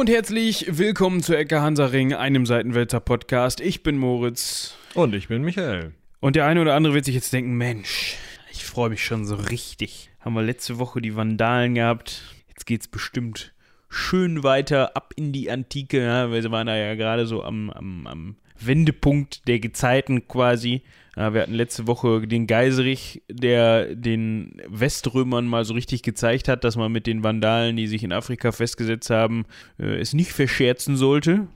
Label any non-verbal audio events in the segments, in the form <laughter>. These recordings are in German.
Hallo und herzlich willkommen zu Ecke Hansaring, einem Seitenwälzer Podcast. Ich bin Moritz. Und ich bin Michael. Und der eine oder andere wird sich jetzt denken, Mensch, ich freue mich schon so richtig. Haben wir letzte Woche die Vandalen gehabt. Jetzt geht's bestimmt schön weiter ab in die Antike. Ja, wir waren da ja gerade so am, am, am Wendepunkt der Gezeiten quasi. Ja, wir hatten letzte Woche den Geiserich, der den Weströmern mal so richtig gezeigt hat, dass man mit den Vandalen, die sich in Afrika festgesetzt haben, äh, es nicht verscherzen sollte.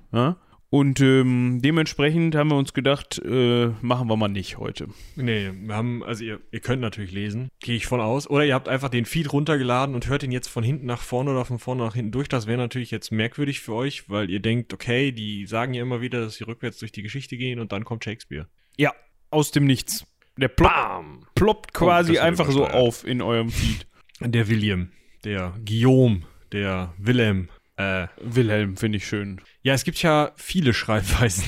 Und ähm, dementsprechend haben wir uns gedacht, äh, machen wir mal nicht heute. Nee, wir haben, also ihr, ihr könnt natürlich lesen, gehe ich von aus. Oder ihr habt einfach den Feed runtergeladen und hört ihn jetzt von hinten nach vorne oder von vorne nach hinten durch. Das wäre natürlich jetzt merkwürdig für euch, weil ihr denkt, okay, die sagen ja immer wieder, dass sie rückwärts durch die Geschichte gehen und dann kommt Shakespeare. Ja, aus dem Nichts. Der plopp, ploppt quasi einfach so auf in eurem Feed. Der William, der Guillaume, der Wilhelm, äh, Wilhelm finde ich schön. Ja, es gibt ja viele Schreibweisen.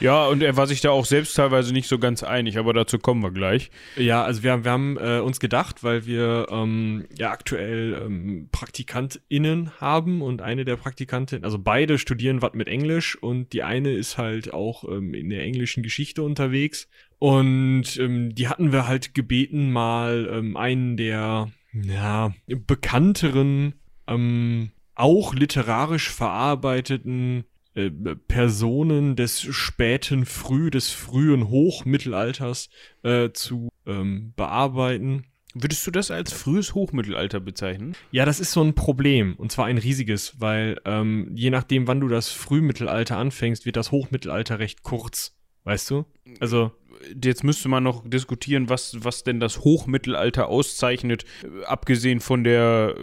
Ja, und er war sich da auch selbst teilweise nicht so ganz einig, aber dazu kommen wir gleich. Ja, also wir, wir haben äh, uns gedacht, weil wir ähm, ja aktuell ähm, PraktikantInnen haben und eine der Praktikantinnen, also beide studieren was mit Englisch und die eine ist halt auch ähm, in der englischen Geschichte unterwegs. Und ähm, die hatten wir halt gebeten, mal ähm, einen der ja, bekannteren ähm, auch literarisch verarbeiteten äh, Personen des späten Früh, des frühen Hochmittelalters äh, zu ähm, bearbeiten. Würdest du das als frühes Hochmittelalter bezeichnen? Ja, das ist so ein Problem. Und zwar ein riesiges, weil ähm, je nachdem, wann du das Frühmittelalter anfängst, wird das Hochmittelalter recht kurz. Weißt du? Also jetzt müsste man noch diskutieren, was, was denn das Hochmittelalter auszeichnet, abgesehen von der,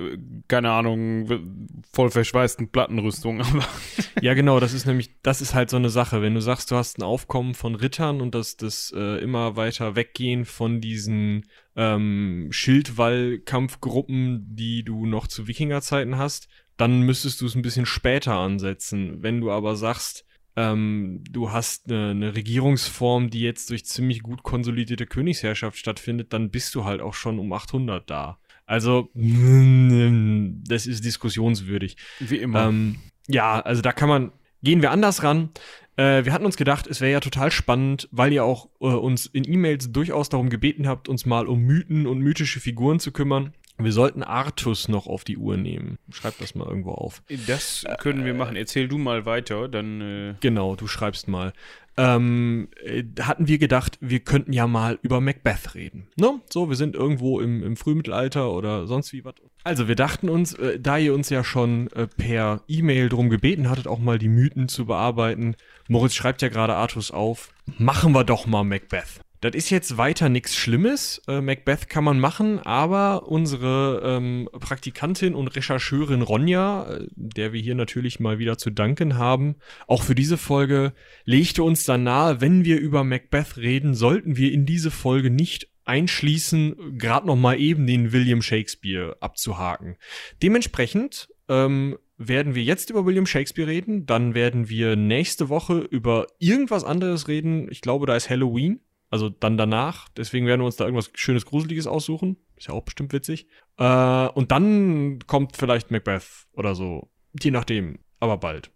keine Ahnung, voll verschweißten Plattenrüstung. <laughs> ja, genau, das ist nämlich, das ist halt so eine Sache. Wenn du sagst, du hast ein Aufkommen von Rittern und das, das äh, immer weiter weggehen von diesen ähm, Schildwall-Kampfgruppen, die du noch zu Wikingerzeiten hast, dann müsstest du es ein bisschen später ansetzen. Wenn du aber sagst, ähm, du hast eine, eine, Regierungsform, die jetzt durch ziemlich gut konsolidierte Königsherrschaft stattfindet, dann bist du halt auch schon um 800 da. Also, <laughs> das ist diskussionswürdig. Wie immer. Ähm, ja, also da kann man, gehen wir anders ran. Äh, wir hatten uns gedacht, es wäre ja total spannend, weil ihr auch äh, uns in E-Mails durchaus darum gebeten habt, uns mal um Mythen und mythische Figuren zu kümmern. Wir sollten Artus noch auf die Uhr nehmen. Schreib das mal irgendwo auf. Das können wir machen. Erzähl du mal weiter, dann. Äh genau, du schreibst mal. Ähm, äh, hatten wir gedacht, wir könnten ja mal über Macbeth reden. Ne? So, wir sind irgendwo im, im Frühmittelalter oder sonst wie was. Also, wir dachten uns, äh, da ihr uns ja schon äh, per E-Mail drum gebeten hattet, auch mal die Mythen zu bearbeiten. Moritz schreibt ja gerade Artus auf. Machen wir doch mal Macbeth. Das ist jetzt weiter nichts Schlimmes. Äh, Macbeth kann man machen, aber unsere ähm, Praktikantin und Rechercheurin Ronja, äh, der wir hier natürlich mal wieder zu danken haben, auch für diese Folge, legte uns dann nahe, wenn wir über Macbeth reden, sollten wir in diese Folge nicht einschließen, gerade noch mal eben den William Shakespeare abzuhaken. Dementsprechend ähm, werden wir jetzt über William Shakespeare reden, dann werden wir nächste Woche über irgendwas anderes reden. Ich glaube, da ist Halloween. Also dann danach. Deswegen werden wir uns da irgendwas Schönes, Gruseliges aussuchen. Ist ja auch bestimmt witzig. Äh, und dann kommt vielleicht Macbeth oder so. Je nachdem. Aber bald.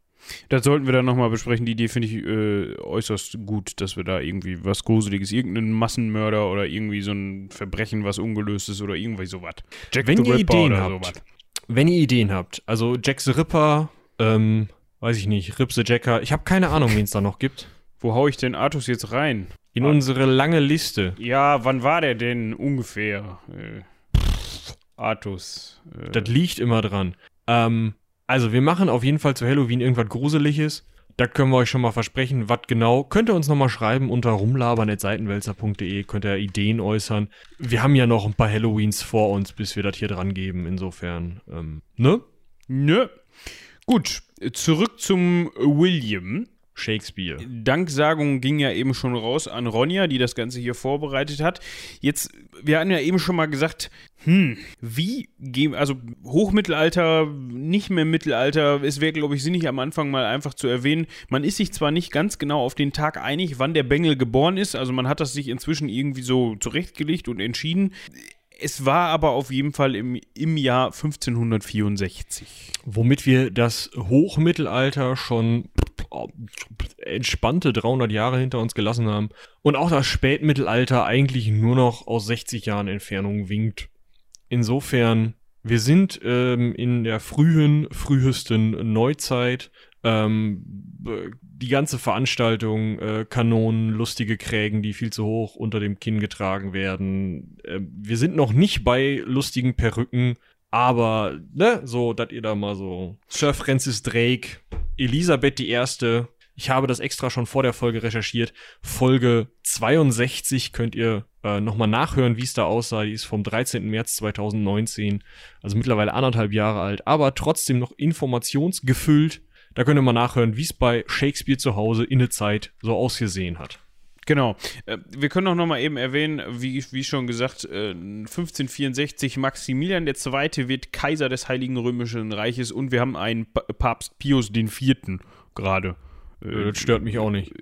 Das sollten wir dann nochmal besprechen. Die Idee finde ich äh, äußerst gut, dass wir da irgendwie was Gruseliges, irgendeinen Massenmörder oder irgendwie so ein Verbrechen, was ungelöst ist oder irgendwie sowas. Jack wenn ihr Ripper Ideen habt, sowas. wenn ihr Ideen habt, also Jack the Ripper, ähm, weiß ich nicht, Rip the Jacker, ich habe keine Ahnung, wen es da noch gibt. Wo hau ich den Artus jetzt rein? In ah. unsere lange Liste. Ja, wann war der denn ungefähr? Äh, Artus. Äh. Das liegt immer dran. Ähm, also, wir machen auf jeden Fall zu Halloween irgendwas Gruseliges. Da können wir euch schon mal versprechen, was genau. Könnt ihr uns nochmal schreiben unter rumlabern.seitenwälzer.de, könnt ihr Ideen äußern. Wir haben ja noch ein paar Halloweens vor uns, bis wir das hier dran geben. Insofern, ähm, ne? Ne. Gut, zurück zum William. Shakespeare. Danksagung ging ja eben schon raus an Ronja, die das Ganze hier vorbereitet hat. Jetzt, wir hatten ja eben schon mal gesagt, hm, wie gehen, also Hochmittelalter, nicht mehr Mittelalter, es wäre, glaube ich, sinnig am Anfang mal einfach zu erwähnen, man ist sich zwar nicht ganz genau auf den Tag einig, wann der Bengel geboren ist, also man hat das sich inzwischen irgendwie so zurechtgelegt und entschieden Es war aber auf jeden Fall im, im Jahr 1564. Womit wir das Hochmittelalter schon entspannte 300 Jahre hinter uns gelassen haben und auch das Spätmittelalter eigentlich nur noch aus 60 Jahren Entfernung winkt. Insofern, wir sind ähm, in der frühen, frühesten Neuzeit. Ähm, die ganze Veranstaltung, äh, Kanonen, lustige Krägen, die viel zu hoch unter dem Kinn getragen werden. Äh, wir sind noch nicht bei lustigen Perücken, aber, ne, so, dass ihr da mal so Sir Francis Drake, Elisabeth I., ich habe das extra schon vor der Folge recherchiert. Folge 62 könnt ihr äh, nochmal nachhören, wie es da aussah. Die ist vom 13. März 2019, also mittlerweile anderthalb Jahre alt, aber trotzdem noch informationsgefüllt. Da könnt ihr mal nachhören, wie es bei Shakespeare zu Hause in der Zeit so ausgesehen hat. Genau. Äh, wir können auch noch mal eben erwähnen, wie, wie schon gesagt, äh, 1564 Maximilian II. wird Kaiser des Heiligen Römischen Reiches und wir haben einen Papst Pius IV. gerade. Äh, das stört mich auch nicht.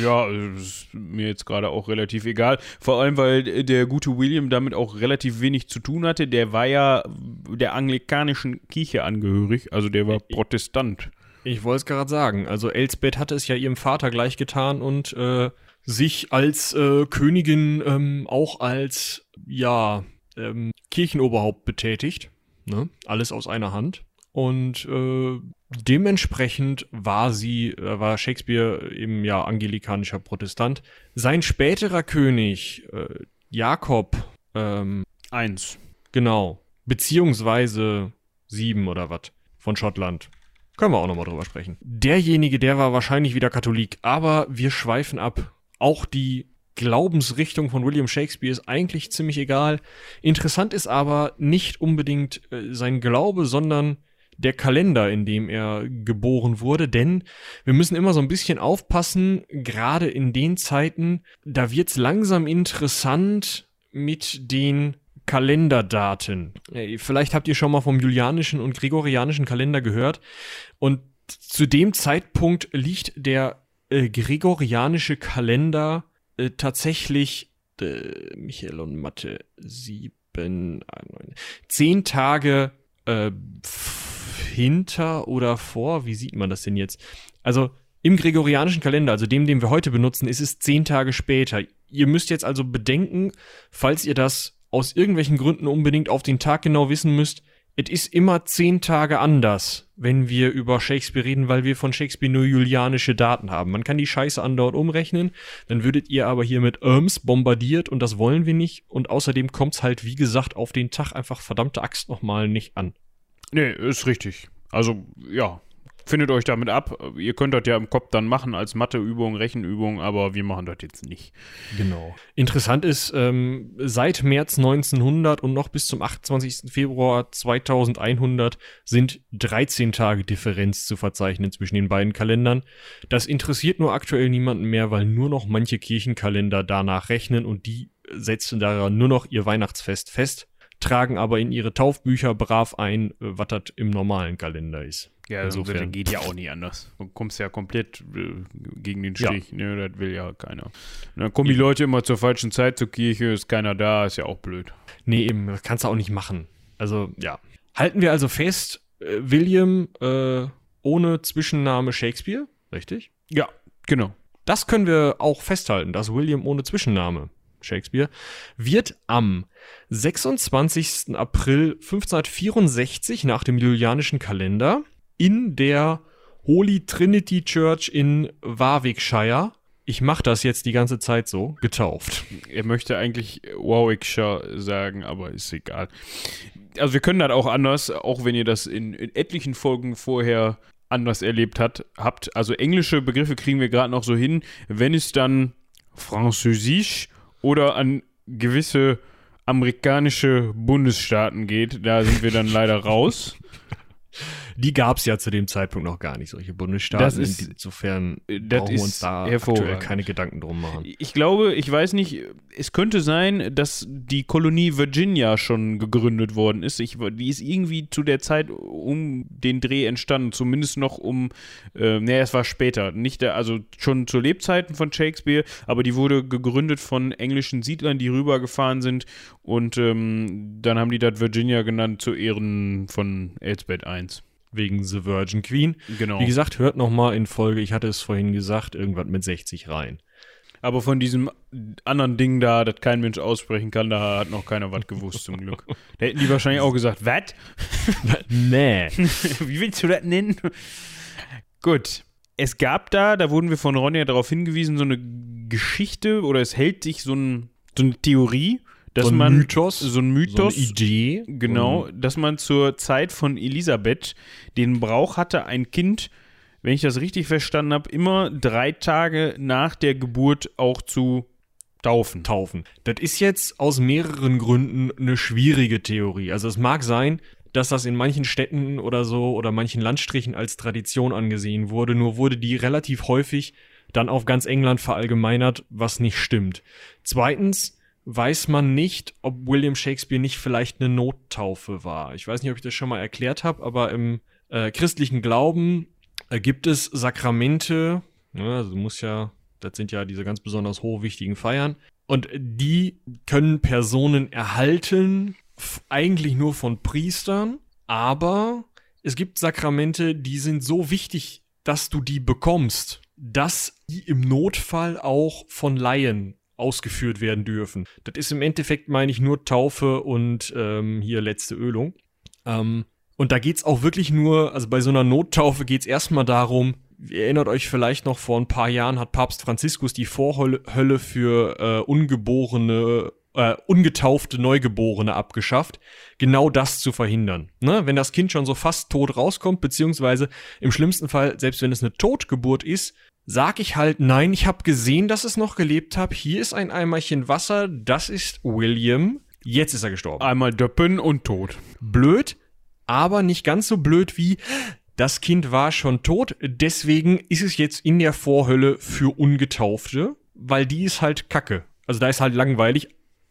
Ja, ist mir jetzt gerade auch relativ egal. Vor allem, weil der gute William damit auch relativ wenig zu tun hatte. Der war ja der anglikanischen Kirche angehörig, also der war Protestant. Ich wollte es gerade sagen. Also Elsbeth hatte es ja ihrem Vater gleich getan und äh, sich als äh, Königin ähm, auch als ja ähm, Kirchenoberhaupt betätigt. Ne? Alles aus einer Hand. Und äh, dementsprechend war sie, äh, war Shakespeare eben ja angelikanischer Protestant. Sein späterer König, äh, Jakob ähm, Eins. Genau. Beziehungsweise sieben oder was von Schottland. Können wir auch nochmal drüber sprechen. Derjenige, der war wahrscheinlich wieder Katholik, aber wir schweifen ab. Auch die Glaubensrichtung von William Shakespeare ist eigentlich ziemlich egal. Interessant ist aber nicht unbedingt äh, sein Glaube, sondern der Kalender, in dem er geboren wurde, denn wir müssen immer so ein bisschen aufpassen, gerade in den Zeiten, da wird's langsam interessant mit den Kalenderdaten. Vielleicht habt ihr schon mal vom julianischen und gregorianischen Kalender gehört und zu dem Zeitpunkt liegt der äh, gregorianische Kalender äh, tatsächlich äh, Michael und Mathe sieben, neun, zehn Tage äh, hinter oder vor? Wie sieht man das denn jetzt? Also im gregorianischen Kalender, also dem, den wir heute benutzen, ist es zehn Tage später. Ihr müsst jetzt also bedenken, falls ihr das aus irgendwelchen Gründen unbedingt auf den Tag genau wissen müsst, es ist immer zehn Tage anders, wenn wir über Shakespeare reden, weil wir von Shakespeare nur julianische Daten haben. Man kann die Scheiße andauernd umrechnen, dann würdet ihr aber hier mit Irms bombardiert und das wollen wir nicht. Und außerdem kommt's halt, wie gesagt, auf den Tag einfach verdammte Axt nochmal nicht an. Nee, ist richtig. Also, ja, findet euch damit ab. Ihr könnt das ja im Kopf dann machen als Matheübung, Rechenübung, aber wir machen das jetzt nicht. Genau. Interessant ist, ähm, seit März 1900 und noch bis zum 28. Februar 2100 sind 13 Tage Differenz zu verzeichnen zwischen den beiden Kalendern. Das interessiert nur aktuell niemanden mehr, weil nur noch manche Kirchenkalender danach rechnen und die setzen daran nur noch ihr Weihnachtsfest fest tragen aber in ihre Taufbücher brav ein, äh, was das im normalen Kalender ist. Ja, also das geht ja auch nicht anders. Du kommst ja komplett äh, gegen den Strich. Ja. Ne, das will ja keiner. Und dann kommen die Leute immer zur falschen Zeit zur Kirche, ist keiner da, ist ja auch blöd. Nee, eben, das kannst du auch nicht machen. Also, ja. Halten wir also fest, äh, William äh, ohne Zwischenname Shakespeare, richtig? Ja, genau. Das können wir auch festhalten, dass William ohne Zwischenname Shakespeare, wird am 26. April 1564 nach dem julianischen Kalender in der Holy Trinity Church in Warwickshire ich mache das jetzt die ganze Zeit so, getauft. Er möchte eigentlich Warwickshire sagen, aber ist egal. Also wir können das auch anders, auch wenn ihr das in, in etlichen Folgen vorher anders erlebt hat, habt. Also englische Begriffe kriegen wir gerade noch so hin. Wenn es dann Französisch oder an gewisse amerikanische Bundesstaaten geht, da sind wir dann leider raus. <laughs> die gab es ja zu dem Zeitpunkt noch gar nicht, solche Bundesstaaten. Das ist- Insofern brauchen wir uns da aktuell keine Gedanken drum machen. Ich glaube, ich weiß nicht, es könnte sein, dass die Kolonie Virginia schon gegründet worden ist. Ich, die ist irgendwie zu der Zeit um den Dreh entstanden, zumindest noch um, äh, naja, es war später, nicht der, also schon zu Lebzeiten von Shakespeare, aber die wurde gegründet von englischen Siedlern, die rübergefahren sind und ähm, dann haben die das Virginia genannt zu Ehren von Elsbeth I. Wegen The Virgin Queen. Genau. Wie gesagt, hört noch mal in Folge, ich hatte es vorhin gesagt, irgendwas mit 60 rein. Aber von diesem anderen Ding da, das kein Mensch aussprechen kann, da hat noch keiner was gewusst, zum Glück. <laughs> Da hätten die wahrscheinlich auch gesagt, was? nee. <laughs> Wie willst du das nennen? Gut. Es gab da, da wurden wir von Ronja darauf hingewiesen, so eine Geschichte oder es hält sich so, ein, so eine Theorie, dass so ein man. Mythos, So ein Mythos. so eine Idee. Genau, Und dass man zur Zeit von Elisabeth den Brauch hatte, ein Kind, wenn ich das richtig verstanden habe, immer drei Tage nach der Geburt auch zu taufen. taufen. Das ist jetzt aus mehreren Gründen eine schwierige Theorie. Also es mag sein, dass das in manchen Städten oder so oder manchen Landstrichen als Tradition angesehen wurde, nur wurde die relativ häufig dann auf ganz England verallgemeinert, was nicht stimmt. Zweitens weiß man nicht, ob William Shakespeare nicht vielleicht eine Nottaufe war. Ich weiß nicht, ob ich das schon mal erklärt habe, aber im äh, christlichen Glauben äh, gibt es Sakramente, ne, also du ja, das sind ja diese ganz besonders hochwichtigen Feiern, und die können Personen erhalten, eigentlich nur von Priestern, aber es gibt Sakramente, die sind so wichtig, dass du die bekommst, dass die im Notfall auch von Laien ausgeführt werden dürfen. Das ist im Endeffekt, meine ich, nur Taufe und ähm, hier letzte Ölung. Ähm, und da geht's auch wirklich nur, also bei so einer Nottaufe geht's erstmal darum, ihr erinnert euch vielleicht noch, vor ein paar Jahren hat Papst Franziskus die Vorhölle Hölle für äh, ungeborene, äh, ungetaufte Neugeborene abgeschafft, genau das zu verhindern. Ne? Wenn das Kind schon so fast tot rauskommt, beziehungsweise im schlimmsten Fall, selbst wenn es eine Totgeburt ist, sag ich halt, nein, ich habe gesehen, dass es noch gelebt hat. Hier ist ein Eimerchen Wasser, das ist William. Jetzt ist er gestorben Einmal döppen und tot. blöd, aber nicht ganz so blöd wie das Kind war schon tot, deswegen ist es jetzt in der Vorhölle für Ungetaufte, weil die ist halt kacke. Also da ist halt langweilig.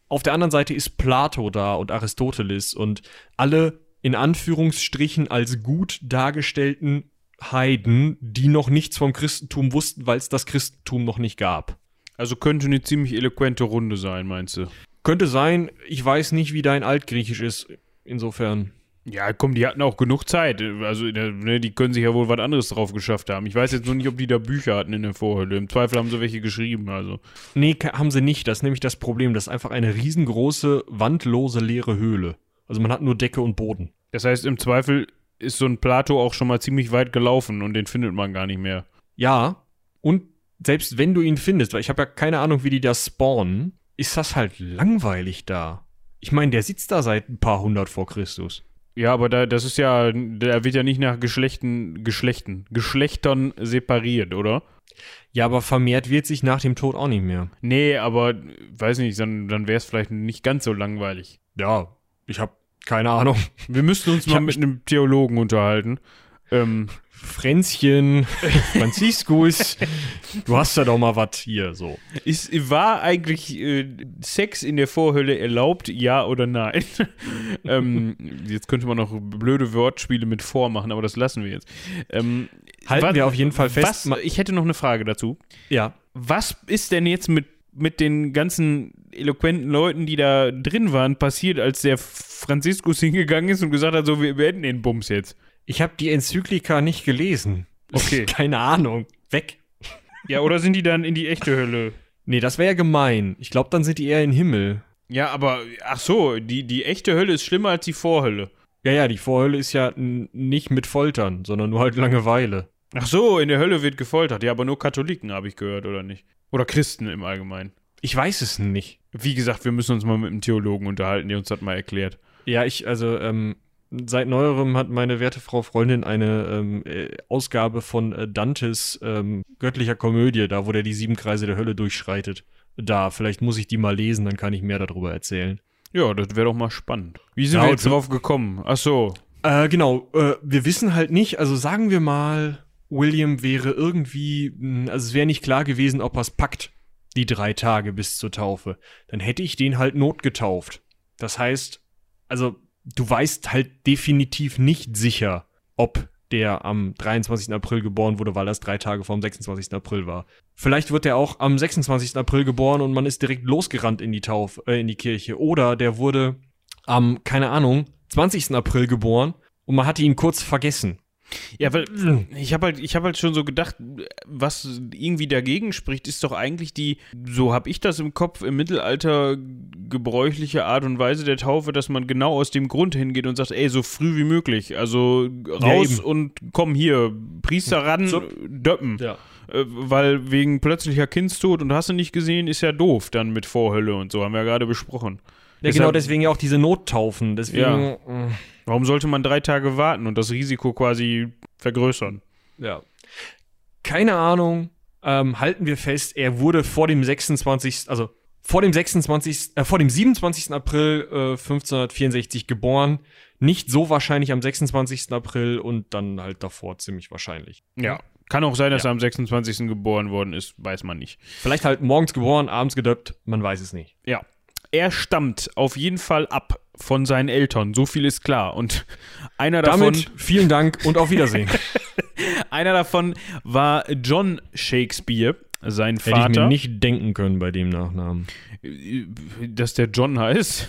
Auf der anderen Seite ist Plato da und Aristoteles und alle in Anführungsstrichen als gut dargestellten Heiden, die noch nichts vom Christentum wussten, weil es das Christentum noch nicht gab. Also könnte eine ziemlich eloquente Runde sein, meinst du? Könnte sein, ich weiß nicht, wie dein Altgriechisch ist. Insofern. Ja, komm, die hatten auch genug Zeit. Also, ne, die können sich ja wohl was anderes drauf geschafft haben. Ich weiß jetzt nur nicht, ob die da Bücher hatten in der Vorhölle. Im Zweifel haben sie welche geschrieben, also. Nee, haben sie nicht. Das ist nämlich das Problem. Das ist einfach eine riesengroße, wandlose, leere Höhle. Also man hat nur Decke und Boden. Das heißt, im Zweifel ist so ein Plato auch schon mal ziemlich weit gelaufen und den findet man gar nicht mehr. Ja, und selbst wenn du ihn findest, weil ich habe ja keine Ahnung, wie die da spawnen, ist das halt langweilig da. Ich meine, der sitzt da seit ein paar hundert vor Christus. Ja, aber da, das ist ja, da wird ja nicht nach Geschlechten, Geschlechten, Geschlechtern separiert, oder? Ja, aber vermehrt wird sich nach dem Tod auch nicht mehr. Nee, aber weiß nicht, dann, dann wäre es vielleicht nicht ganz so langweilig. Ja, ich habe keine Ahnung. Wir müssten uns mal mit einem Theologen unterhalten. Ähm, Fränzchen, <laughs> Franziskus, du hast ja doch mal was hier so. ist, war eigentlich äh, Sex in der Vorhölle erlaubt, ja oder nein? <laughs> ähm, jetzt könnte man noch blöde Wortspiele mit vormachen, aber das lassen wir jetzt. Ähm, Halten was- wir auf jeden Fall fest. Was, ich hätte noch eine Frage dazu. Ja, Was ist denn jetzt mit, mit den ganzen eloquenten Leuten, die da drin waren, passiert, als der Franziskus hingegangen ist und gesagt hat, so, wir beenden den Bums jetzt? Ich habe die Enzyklika nicht gelesen. Okay. <laughs> Keine Ahnung. Weg. Ja, oder sind die dann in die echte Hölle? Nee, das wäre ja gemein. Ich glaube, dann sind die eher im Himmel. Ja, aber, ach so, die, die echte Hölle ist schlimmer als die Vorhölle. Ja, ja, die Vorhölle ist ja nicht mit Foltern, sondern nur halt Langeweile. Ach so, in der Hölle wird gefoltert. Ja, aber nur Katholiken, habe ich gehört, oder nicht? Oder Christen im Allgemeinen. Ich weiß es nicht. Wie gesagt, wir müssen uns mal mit einem Theologen unterhalten, der uns das mal erklärt. Ja, ich, also, ähm, seit neuerem hat meine werte Frau Freundin eine ähm, äh, Ausgabe von äh, Dantes ähm, göttlicher Komödie, da wo der die sieben Kreise der Hölle durchschreitet. Da, vielleicht muss ich die mal lesen, dann kann ich mehr darüber erzählen. Ja, das wäre doch mal spannend. Wie sind Ja, wir jetzt drauf gekommen? Ach so, Äh, genau, äh, wir wissen halt nicht, also sagen wir mal, William wäre irgendwie, mh, also es wäre nicht klar gewesen, ob er es packt, die drei Tage bis zur Taufe. Dann hätte ich den halt notgetauft. Das heißt, also du weißt halt definitiv nicht sicher, ob der am 23. April geboren wurde, weil das drei Tage vor dem 26. April war. Vielleicht wird er auch am 26. April geboren und man ist direkt losgerannt in die Tauf, äh, in die Kirche. Oder der wurde am, keine Ahnung, 20. April geboren und man hatte ihn kurz vergessen. Ja, weil ich habe halt, ich habe halt schon so gedacht, was irgendwie dagegen spricht, ist doch eigentlich die, so habe ich das im Kopf, im Mittelalter gebräuchliche Art und Weise der Taufe, dass man genau aus dem Grund hingeht und sagt, ey, so früh wie möglich, also raus eben. und komm hier, Priester ran, So. döppen. Ja. Äh, Weil wegen plötzlicher Kindstod und hast du nicht gesehen, ist ja doof dann mit Vorhölle und so, haben wir ja gerade besprochen. Ja, Deshalb- genau deswegen ja auch diese Nottaufen. Deswegen, Ja. Warum sollte man drei Tage warten und das Risiko quasi vergrößern? Ja. Keine Ahnung. Ähm, halten wir fest, er wurde vor dem 26. Also vor dem 26. Äh, vor dem 27. April äh, 1564 geboren. Nicht so wahrscheinlich am 26. April und dann halt davor ziemlich wahrscheinlich. Ja. Kann auch sein, dass er am 26. geboren worden ist, weiß man nicht. Vielleicht halt morgens geboren, abends gedöppt, man weiß es nicht. Ja. Er stammt auf jeden Fall ab von seinen Eltern, so viel ist klar. Und einer davon, Damit vielen Dank und auf Wiedersehen. <laughs> einer davon war John Shakespeare, sein Hätte ich mir Vater. nicht denken können bei dem Nachnamen. dass der John heißt.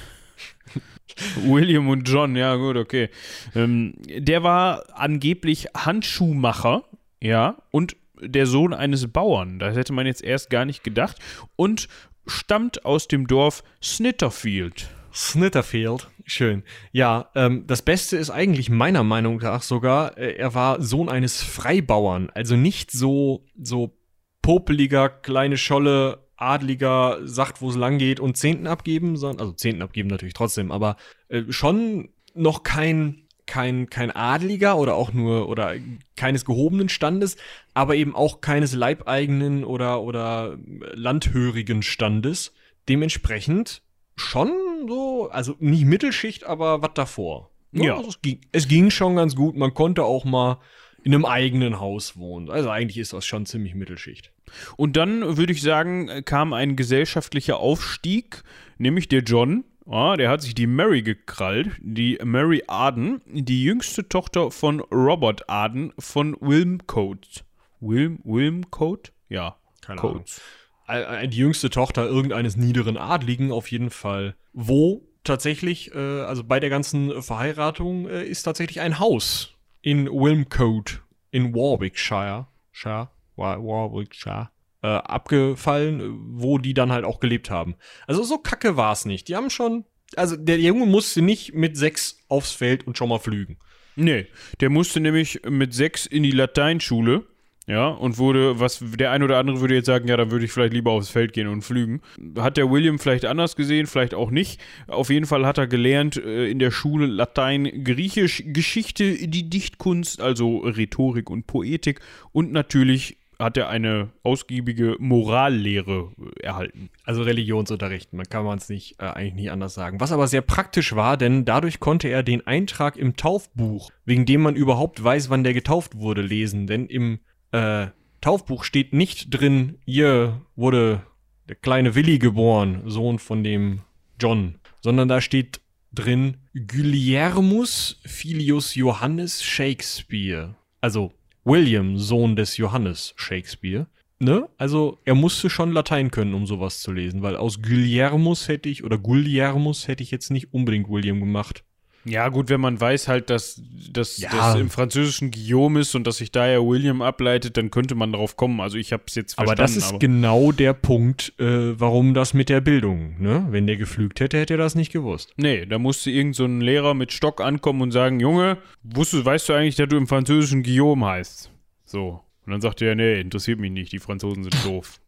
William und John, ja gut, okay. Ähm, der war angeblich Handschuhmacher, ja, und der Sohn eines Bauern. Das hätte man jetzt erst gar nicht gedacht. Und stammt aus dem Dorf Snitterfield. Snitterfield. Schön. Ja, ähm, das Beste ist eigentlich meiner Meinung nach sogar, äh, er war Sohn eines Freibauern. Also nicht so, so popeliger, kleine Scholle, adliger, sagt, wo es lang geht und Zehnten abgeben, sondern, also Zehnten abgeben natürlich trotzdem, aber äh, schon noch kein, kein, kein Adliger oder auch nur, oder keines gehobenen Standes, aber eben auch keines leibeigenen oder, oder landhörigen Standes. Dementsprechend schon so, also nicht Mittelschicht, aber was davor. Ja. Also es, ging, es ging schon ganz gut. Man konnte auch mal in einem eigenen Haus wohnen. Also eigentlich ist das schon ziemlich Mittelschicht. Und dann würde ich sagen, kam ein gesellschaftlicher Aufstieg, nämlich der John. Ja, der hat sich die Mary gekrallt, die Mary Arden, die jüngste Tochter von Robert Arden von Wilmcote. Wilm, Wilmcote? Ja, Keine Coates. Äh, äh, Die jüngste Tochter irgendeines niederen Adligen auf jeden Fall. Wo tatsächlich, äh, also bei der ganzen Verheiratung, äh, ist tatsächlich ein Haus in Wilmcote in Warwickshire. Shire? War Warwickshire. Äh, abgefallen, wo die dann halt auch gelebt haben. Also so kacke war es nicht. Die haben schon. Also der Junge musste nicht mit sechs aufs Feld und schon mal flügen. Nee, der musste nämlich mit sechs in die Lateinschule. Ja, und wurde, was der ein oder andere würde jetzt sagen, ja, dann würde ich vielleicht lieber aufs Feld gehen und flügen. Hat der William vielleicht anders gesehen, vielleicht auch nicht. Auf jeden Fall hat er gelernt äh, in der Schule Latein, Griechisch, Geschichte, die Dichtkunst, also Rhetorik und Poetik und natürlich hat er eine ausgiebige Morallehre äh, erhalten. Also Religionsunterricht, man kann man es nicht äh, eigentlich nicht anders sagen. Was aber sehr praktisch war, denn dadurch konnte er den Eintrag im Taufbuch, wegen dem man überhaupt weiß, wann der getauft wurde, lesen. Denn im äh, Taufbuch steht nicht drin, hier wurde der kleine Willi geboren, Sohn von dem John, sondern da steht drin Guillermus Filius Johannes Shakespeare. Also William, Sohn des Johannes Shakespeare. Ne? Also er musste schon Latein können, um sowas zu lesen, weil aus Guillermus hätte ich, oder Guillermus hätte ich jetzt nicht unbedingt William gemacht. Ja, gut, wenn man weiß halt, dass dass Ja. das im Französischen Guillaume ist und dass sich daher William ableitet, dann könnte man darauf kommen. Also ich habe es jetzt Aber verstanden. das ist genau der Punkt, äh, warum das mit der Bildung, ne? Wenn der geflügt hätte, hätte er das nicht gewusst. Nee, da musste irgend so ein Lehrer mit Stock ankommen und sagen, Junge, wusstest, weißt du eigentlich, dass du im Französischen Guillaume heißt? So. Und dann sagte er, nee, interessiert mich nicht, die Franzosen sind <laughs> doof.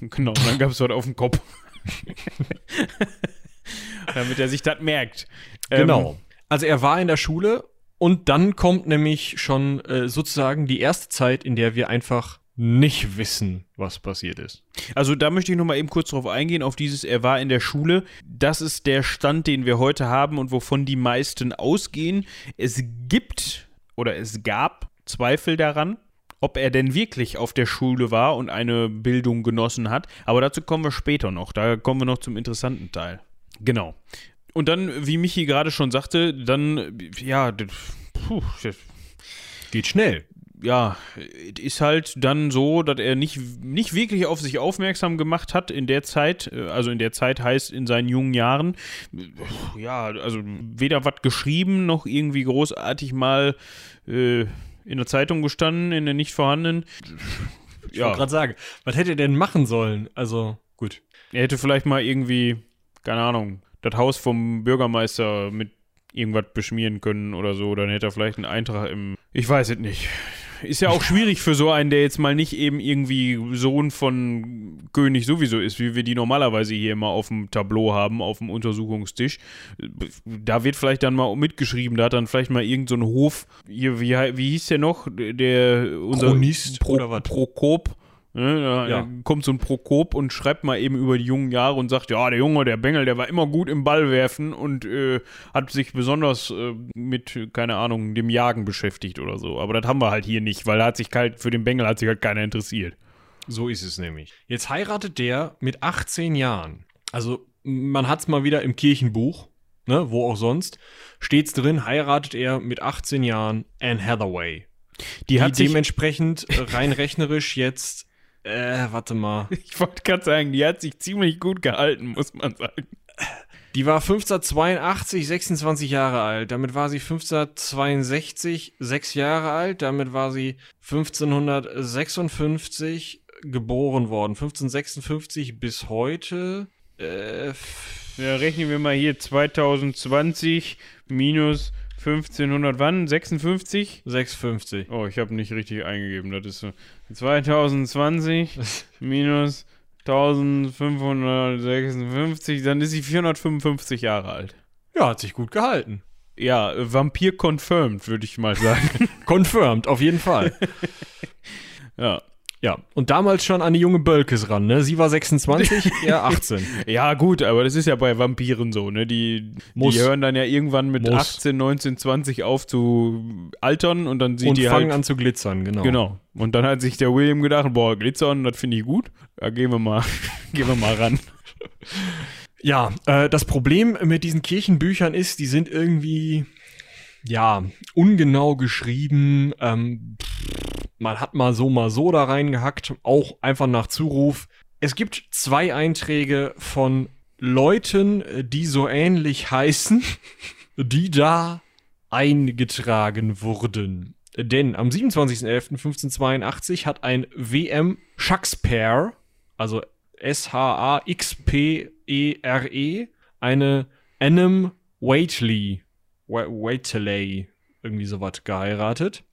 genau, und dann gab es dort auf den Kopf. <laughs> <laughs> Damit er sich das merkt. Ähm, Genau. Also er war in der Schule und dann kommt nämlich schon äh, sozusagen die erste Zeit, in der wir einfach nicht wissen, was passiert ist. Also da möchte ich nochmal eben kurz drauf eingehen, auf dieses, er war in der Schule. Das ist der Stand, den wir heute haben und wovon die meisten ausgehen. Es gibt oder es gab Zweifel daran, ob er denn wirklich auf der Schule war und eine Bildung genossen hat. Aber dazu kommen wir später noch. Da kommen wir noch zum interessanten Teil. Genau. Und dann, wie Michi gerade schon sagte, dann, ja, puh, Geht schnell. ja, ist halt dann so, dass er nicht, nicht wirklich auf sich aufmerksam gemacht hat in der Zeit. äh, Also in der Zeit heißt in seinen jungen Jahren. Ja, also weder was geschrieben noch irgendwie großartig mal äh, in der Zeitung gestanden, in der nicht vorhandenen. Ich wollte gerade sagen, was hätte er denn machen sollen? Also, gut. Er hätte vielleicht mal irgendwie, keine Ahnung, das Haus vom Bürgermeister mit irgendwas beschmieren können oder so. Dann hätte er vielleicht einen Eintrag im. Ich weiß es nicht. Ist ja auch <laughs> schwierig für so einen, der jetzt mal nicht eben irgendwie Sohn von König sowieso ist, wie wir die normalerweise hier immer auf dem Tableau haben, auf dem Untersuchungstisch. Da wird vielleicht dann mal mitgeschrieben, da hat dann vielleicht mal irgendein so ein Hof, hier, wie, wie hieß der noch? Der unser Chronist Pro, oder was? Prokop. Ne, da Ja. kommt so ein Prokop und schreibt mal eben über die jungen Jahre und sagt, ja, der Junge, der Bengel, der war immer gut im Ballwerfen und äh, hat sich besonders äh, mit, keine Ahnung, dem Jagen beschäftigt oder so. Aber das haben wir halt hier nicht, weil da hat sich halt, für den Bengel hat sich halt keiner interessiert. So ist es nämlich. Jetzt heiratet der mit 18 Jahren. Also, man hat es mal wieder im Kirchenbuch, ne, wo auch sonst, steht's drin, heiratet er mit 18 Jahren Anne Hathaway. Die, Die hat dementsprechend rein rechnerisch jetzt, äh, warte mal, <laughs> ich wollte gerade sagen, die hat sich ziemlich gut gehalten, muss man sagen. die war 1582 26 Jahre alt. Damit war sie 1562 sechs Jahre alt. Damit war sie 1556 geboren worden. 1556 bis heute. Äh, Ja, rechnen wir mal hier 2020 minus 1500 wann? 56? 650. Oh, ich habe nicht richtig eingegeben. Das ist so 2020 <laughs> minus 1556, dann ist sie 455 Jahre alt. Ja, hat sich gut gehalten. Ja, äh, Vampir confirmed, würde ich mal sagen. <laughs> Confirmed, auf jeden Fall. <laughs> ja. Ja, und damals schon an die junge Bölkes ran, ne? Sie war 26, <laughs> er 18. Ja, gut, aber das ist ja bei Vampiren so, ne? Die, Muss. die hören dann ja irgendwann mit Muss. 18, 19, 20 auf zu altern und dann sieht und die fangen halt an zu glitzern, genau. Genau. Und dann hat sich der William gedacht, boah, Glitzern, das finde ich gut. Da gehen wir mal, <laughs> gehen wir mal ran. Ja, äh, das Problem mit diesen Kirchenbüchern ist, die sind irgendwie, ja, ungenau geschrieben. Ähm, man hat mal so, mal so da reingehackt, auch einfach nach Zuruf. Es gibt zwei Einträge von Leuten, äh, die so ähnlich heißen, <laughs> die da eingetragen wurden. Denn am 27.11.1582 hat ein WM Shakespeare, also S-H-A-X-P-E-R-E, E, eine Annam Waitley, Wa- Waitley, irgendwie sowas geheiratet.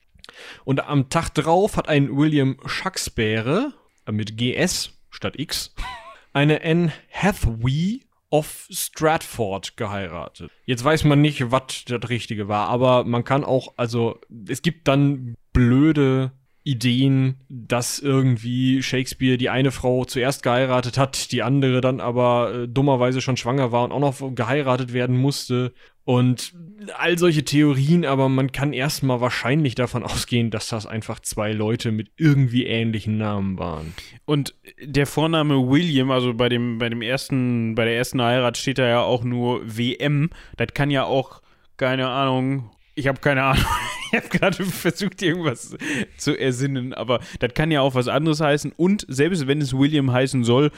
Und am Tag drauf hat ein William Shakespeare äh, mit GS statt X <laughs> eine Anne Hathaway of Stratford geheiratet. Jetzt weiß man nicht, was das Richtige war, aber man kann auch, also es gibt dann blöde Ideen, dass irgendwie Shakespeare die eine Frau zuerst geheiratet hat, die andere dann aber äh, dummerweise schon schwanger war und auch noch geheiratet werden musste. Und all solche Theorien, aber man kann erstmal wahrscheinlich davon ausgehen, dass das einfach zwei Leute mit irgendwie ähnlichen Namen waren. Und der Vorname William, also bei dem, bei dem ersten, bei der ersten Heirat steht da ja auch nur WM. Das kann ja auch, keine Ahnung, ich habe keine Ahnung. <laughs> Ich habe gerade versucht, irgendwas zu ersinnen, aber das kann ja auch was anderes heißen. Und selbst wenn es William heißen soll,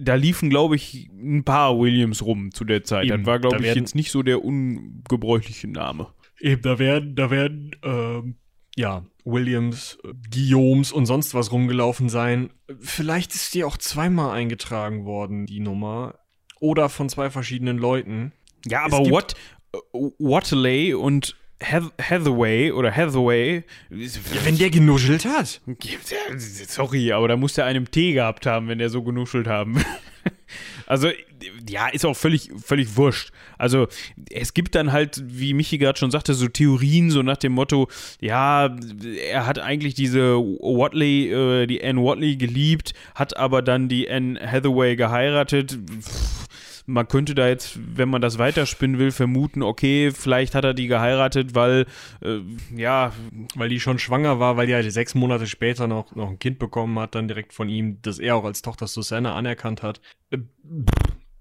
da liefen, glaube ich, ein paar Williams rum zu der Zeit. Eben, das war, glaube da ich, werden- jetzt nicht so der ungebräuchliche Name. Eben, da werden, da werden, ähm, ja, Williams, äh, Guillaumes und sonst was rumgelaufen sein. Vielleicht ist die auch zweimal eingetragen worden, die Nummer. Oder von zwei verschiedenen Leuten. Ja, aber Wat, äh, Watley und Hath Hathaway oder Hathaway. Wenn der genuschelt hat. Sorry, aber da muss der einen T gehabt haben, wenn der so genuschelt haben. <laughs> Also, ja, ist auch völlig, völlig wurscht. Also, es gibt dann halt, wie Michi gerade schon sagte, so Theorien, so nach dem Motto, ja, er hat eigentlich diese Watley, äh, die Anne Watley geliebt, hat aber dann die Anne Hathaway geheiratet. Pff, man könnte da jetzt, wenn man das weiterspinnen will, vermuten, okay, vielleicht hat er die geheiratet, weil, äh, ja. Weil die schon schwanger war, weil die halt sechs Monate später noch, noch ein Kind bekommen hat, dann direkt von ihm, das er auch als Tochter Susanna anerkannt hat. Äh,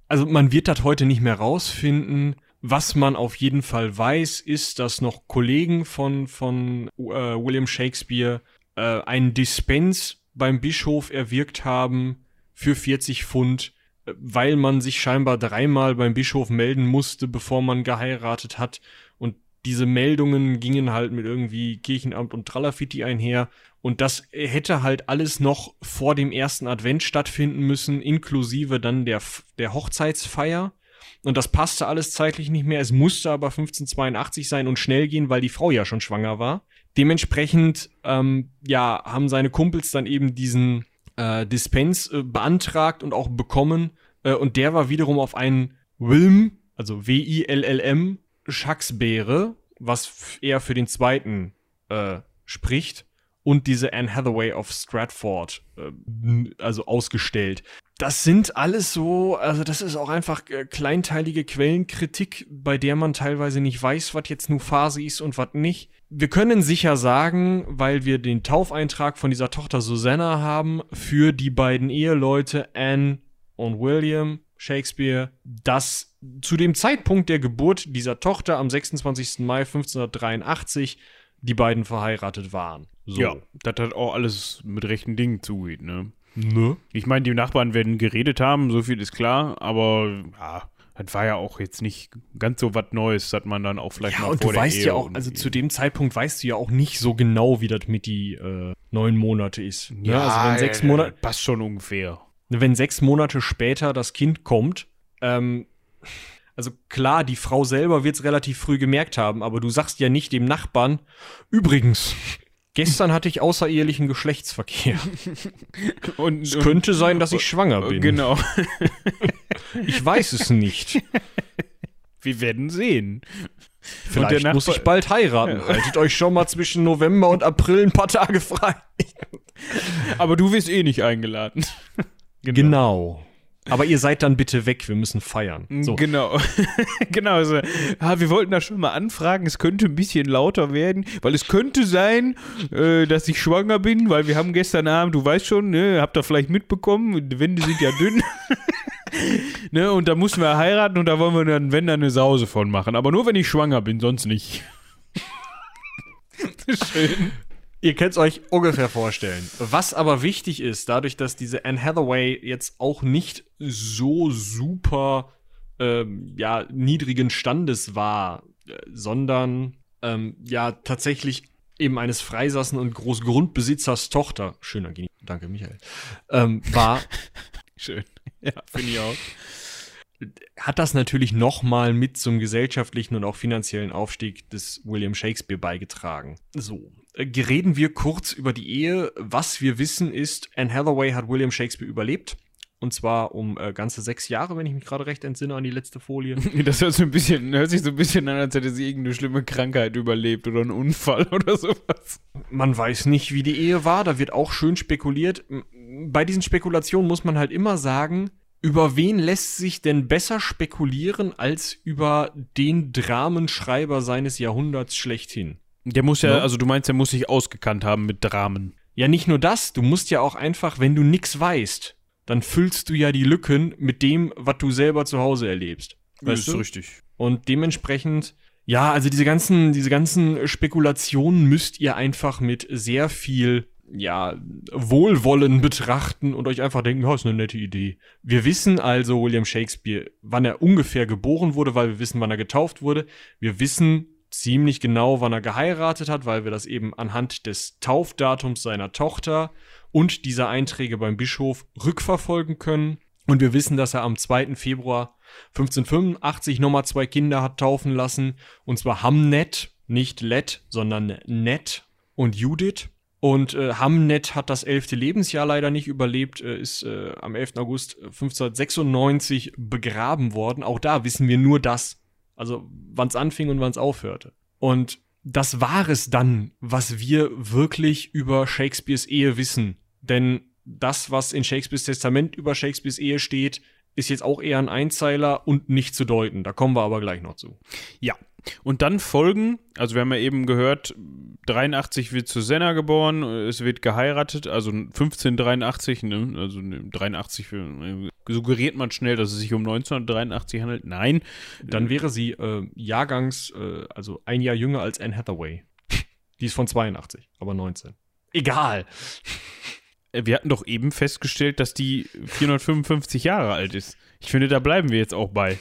also man wird das heute nicht mehr rausfinden. Was man auf jeden Fall weiß, ist, dass noch Kollegen von, von äh, William Shakespeare äh, einen Dispens beim Bischof erwirkt haben für 40 Pfund weil man sich scheinbar dreimal beim Bischof melden musste, bevor man geheiratet hat. Und diese Meldungen gingen halt mit irgendwie Kirchenamt und Tralafitti einher. Und das hätte halt alles noch vor dem ersten Advent stattfinden müssen, inklusive dann der, der Hochzeitsfeier. Und das passte alles zeitlich nicht mehr. Es musste aber 1582 sein und schnell gehen, weil die Frau ja schon schwanger war. Dementsprechend, ähm, ja, haben seine Kumpels dann eben diesen äh, Dispens äh, beantragt und auch bekommen. Äh, und der war wiederum auf einen Wilm, also W-I-L-L-M, Schacksbeere, was eher für den zweiten äh, spricht. Und diese Anne Hathaway of Stratford, äh, also ausgestellt. Das sind alles so, also das ist auch einfach äh, kleinteilige Quellenkritik, bei der man teilweise nicht weiß, was jetzt nur Phase ist und was nicht wir können sicher sagen, weil wir den Taufeintrag von dieser Tochter Susanna haben, für die beiden Eheleute Anne und William Shakespeare, dass zu dem Zeitpunkt der Geburt dieser Tochter am 26. Mai 1583 die beiden verheiratet waren. So. Ja, das hat auch alles mit rechten Dingen zugeht, ne? Ne? Ich meine, die Nachbarn werden geredet haben, so viel ist klar, aber ja, das war ja auch jetzt nicht ganz so was Neues, dass man dann auch vielleicht ja, mal und vor du weißt Ehe ja auch, also zu dem Zeitpunkt weißt du ja auch nicht so genau, wie das mit die äh, neun Monate ist. Ne? Ja, also wenn sechs Monate passt schon ungefähr. Wenn sechs Monate später das Kind kommt, ähm, also klar, die Frau selber wird es relativ früh gemerkt haben, aber du sagst ja nicht dem Nachbarn, übrigens, Gestern hatte ich außerehelichen Geschlechtsverkehr. <laughs> und, es könnte sein, dass ich schwanger bin. Genau. <laughs> ich weiß es nicht. Wir werden sehen. Vielleicht muss ich bald heiraten. Haltet euch schon mal zwischen November und April ein paar Tage frei. Aber du wirst eh nicht eingeladen. Genau. genau. Aber ihr seid dann bitte weg, wir müssen feiern. So. Genau. <laughs> genau. Also, ah, wir wollten da schon mal anfragen, es könnte ein bisschen lauter werden, weil es könnte sein, äh, dass ich schwanger bin, weil wir haben gestern Abend, du weißt schon, ne, habt ihr vielleicht mitbekommen, die Wände sind ja dünn. <laughs> ne, und da mussten wir heiraten und da wollen wir dann, wenn dann eine Sause von machen. Aber nur wenn ich schwanger bin, sonst nicht. <laughs> Schön. Ihr könnt es euch ungefähr vorstellen. Was aber wichtig ist, dadurch, dass diese Anne Hathaway jetzt auch nicht so super ähm, ja, niedrigen Standes war, äh, sondern ähm, ja tatsächlich eben eines Freisassen und Großgrundbesitzers Tochter, schöner Genie, danke Michael, ähm, war. <laughs> Schön. Ja, finde ich auch. Hat das natürlich nochmal mit zum gesellschaftlichen und auch finanziellen Aufstieg des William Shakespeare beigetragen. So, äh, reden wir kurz über die Ehe. Was wir wissen ist, Anne Hathaway hat William Shakespeare überlebt. Und zwar um äh, ganze sechs Jahre, wenn ich mich gerade recht entsinne an die letzte Folie. <laughs> Das hört, so ein bisschen, hört sich so ein bisschen an, als hätte sie irgendeine schlimme Krankheit überlebt oder einen Unfall <laughs> oder sowas. Man weiß nicht, wie die Ehe war. Da wird auch schön spekuliert. Bei diesen Spekulationen muss man halt immer sagen, über wen lässt sich denn besser spekulieren als über den Dramenschreiber seines Jahrhunderts schlechthin? Der muss ja, ja, also du meinst, der muss sich ausgekannt haben mit Dramen. Ja, nicht nur das, du musst ja auch einfach, wenn du nichts weißt, dann füllst du ja die Lücken mit dem, was du selber zu Hause erlebst. Weißt das ist du? richtig. Und dementsprechend, ja, also diese ganzen, diese ganzen Spekulationen müsst ihr einfach mit sehr viel ja, Wohlwollen betrachten und euch einfach denken, ja, ist eine nette Idee. Wir wissen also William Shakespeare, wann er ungefähr geboren wurde, weil wir wissen, wann er getauft wurde. Wir wissen ziemlich genau, wann er geheiratet hat, weil wir das eben anhand des Taufdatums seiner Tochter und dieser Einträge beim Bischof rückverfolgen können. Und wir wissen, dass er am 2. Februar 1585 nochmal zwei Kinder hat taufen lassen. Und zwar Hamnet, nicht Let, sondern Net und Judith. Und äh, Hamnet hat das elfte Lebensjahr leider nicht überlebt, äh, ist äh, am 11. August 1596 begraben worden. Auch da wissen wir nur das. Also wann es anfing und wann es aufhörte. Und das war es dann, was wir wirklich über Shakespeares Ehe wissen. Denn das, was in Shakespeares Testament über Shakespeares Ehe steht, ist jetzt auch eher ein Einzeiler und nicht zu deuten. Da kommen wir aber gleich noch zu. Ja, und dann folgen, also wir haben ja eben gehört, 83 wird Susanna geboren, es wird geheiratet, also 1583, ne? also 83 suggeriert man schnell, dass es sich um 1983 handelt. Nein. Dann wäre sie äh, Jahrgangs, äh, also ein Jahr jünger als Anne Hathaway. Die ist von 82, aber 19. Egal. Äh, wir hatten doch eben festgestellt, dass die 455 Jahre alt ist. Ich finde, da bleiben wir jetzt auch bei.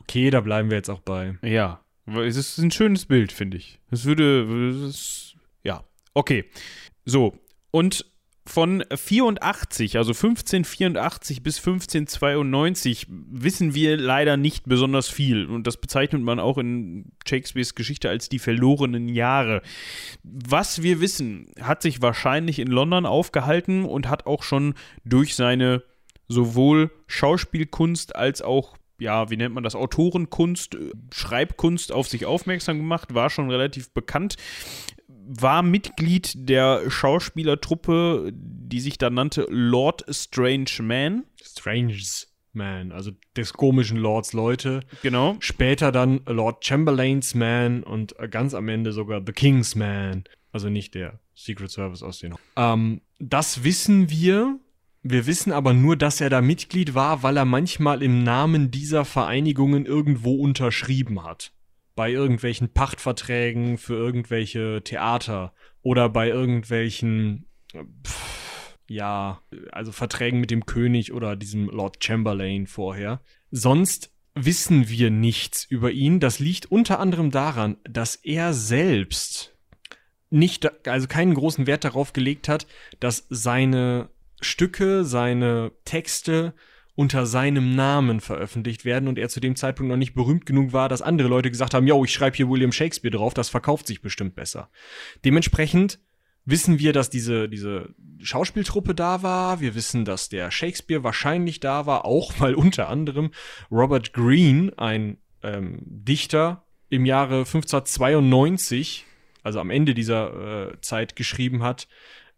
Okay, da bleiben wir jetzt auch bei. Ja. Es ist ein schönes Bild, finde ich. Es würde. Es, ja. Okay. So. Und von 84, also 1584 bis 1592, wissen wir leider nicht besonders viel. Und das bezeichnet man auch in Shakespeares Geschichte als die verlorenen Jahre. Was wir wissen, hat sich wahrscheinlich in London aufgehalten und hat auch schon durch seine sowohl Schauspielkunst als auch ja, wie nennt man das, Autorenkunst, Schreibkunst auf sich aufmerksam gemacht, war schon relativ bekannt war Mitglied der Schauspielertruppe, die sich dann nannte Lord Strange Man. Strange Man, also des komischen Lords Leute. Genau. Später dann Lord Chamberlain's Man und ganz am Ende sogar The King's Man. Also nicht der Secret Service aus den. Ähm, das wissen wir. Wir wissen aber nur, dass er da Mitglied war, weil er manchmal im Namen dieser Vereinigungen irgendwo unterschrieben hat bei irgendwelchen Pachtverträgen für irgendwelche Theater oder bei irgendwelchen, pff, ja, also Verträgen mit dem König oder diesem Lord Chamberlain vorher. Sonst wissen wir nichts über ihn. Das liegt unter anderem daran, dass er selbst nicht, also keinen großen Wert darauf gelegt hat, dass seine Stücke, seine Texte unter seinem Namen veröffentlicht werden und er zu dem Zeitpunkt noch nicht berühmt genug war, dass andere Leute gesagt haben, yo, ich schreibe hier William Shakespeare drauf, das verkauft sich bestimmt besser. Dementsprechend wissen wir, dass diese, diese Schauspieltruppe da war. Wir wissen, dass der Shakespeare wahrscheinlich da war, auch <laughs> weil unter anderem Robert Greene, ein ähm, Dichter, im Jahre 1592, also am Ende dieser äh, Zeit geschrieben hat,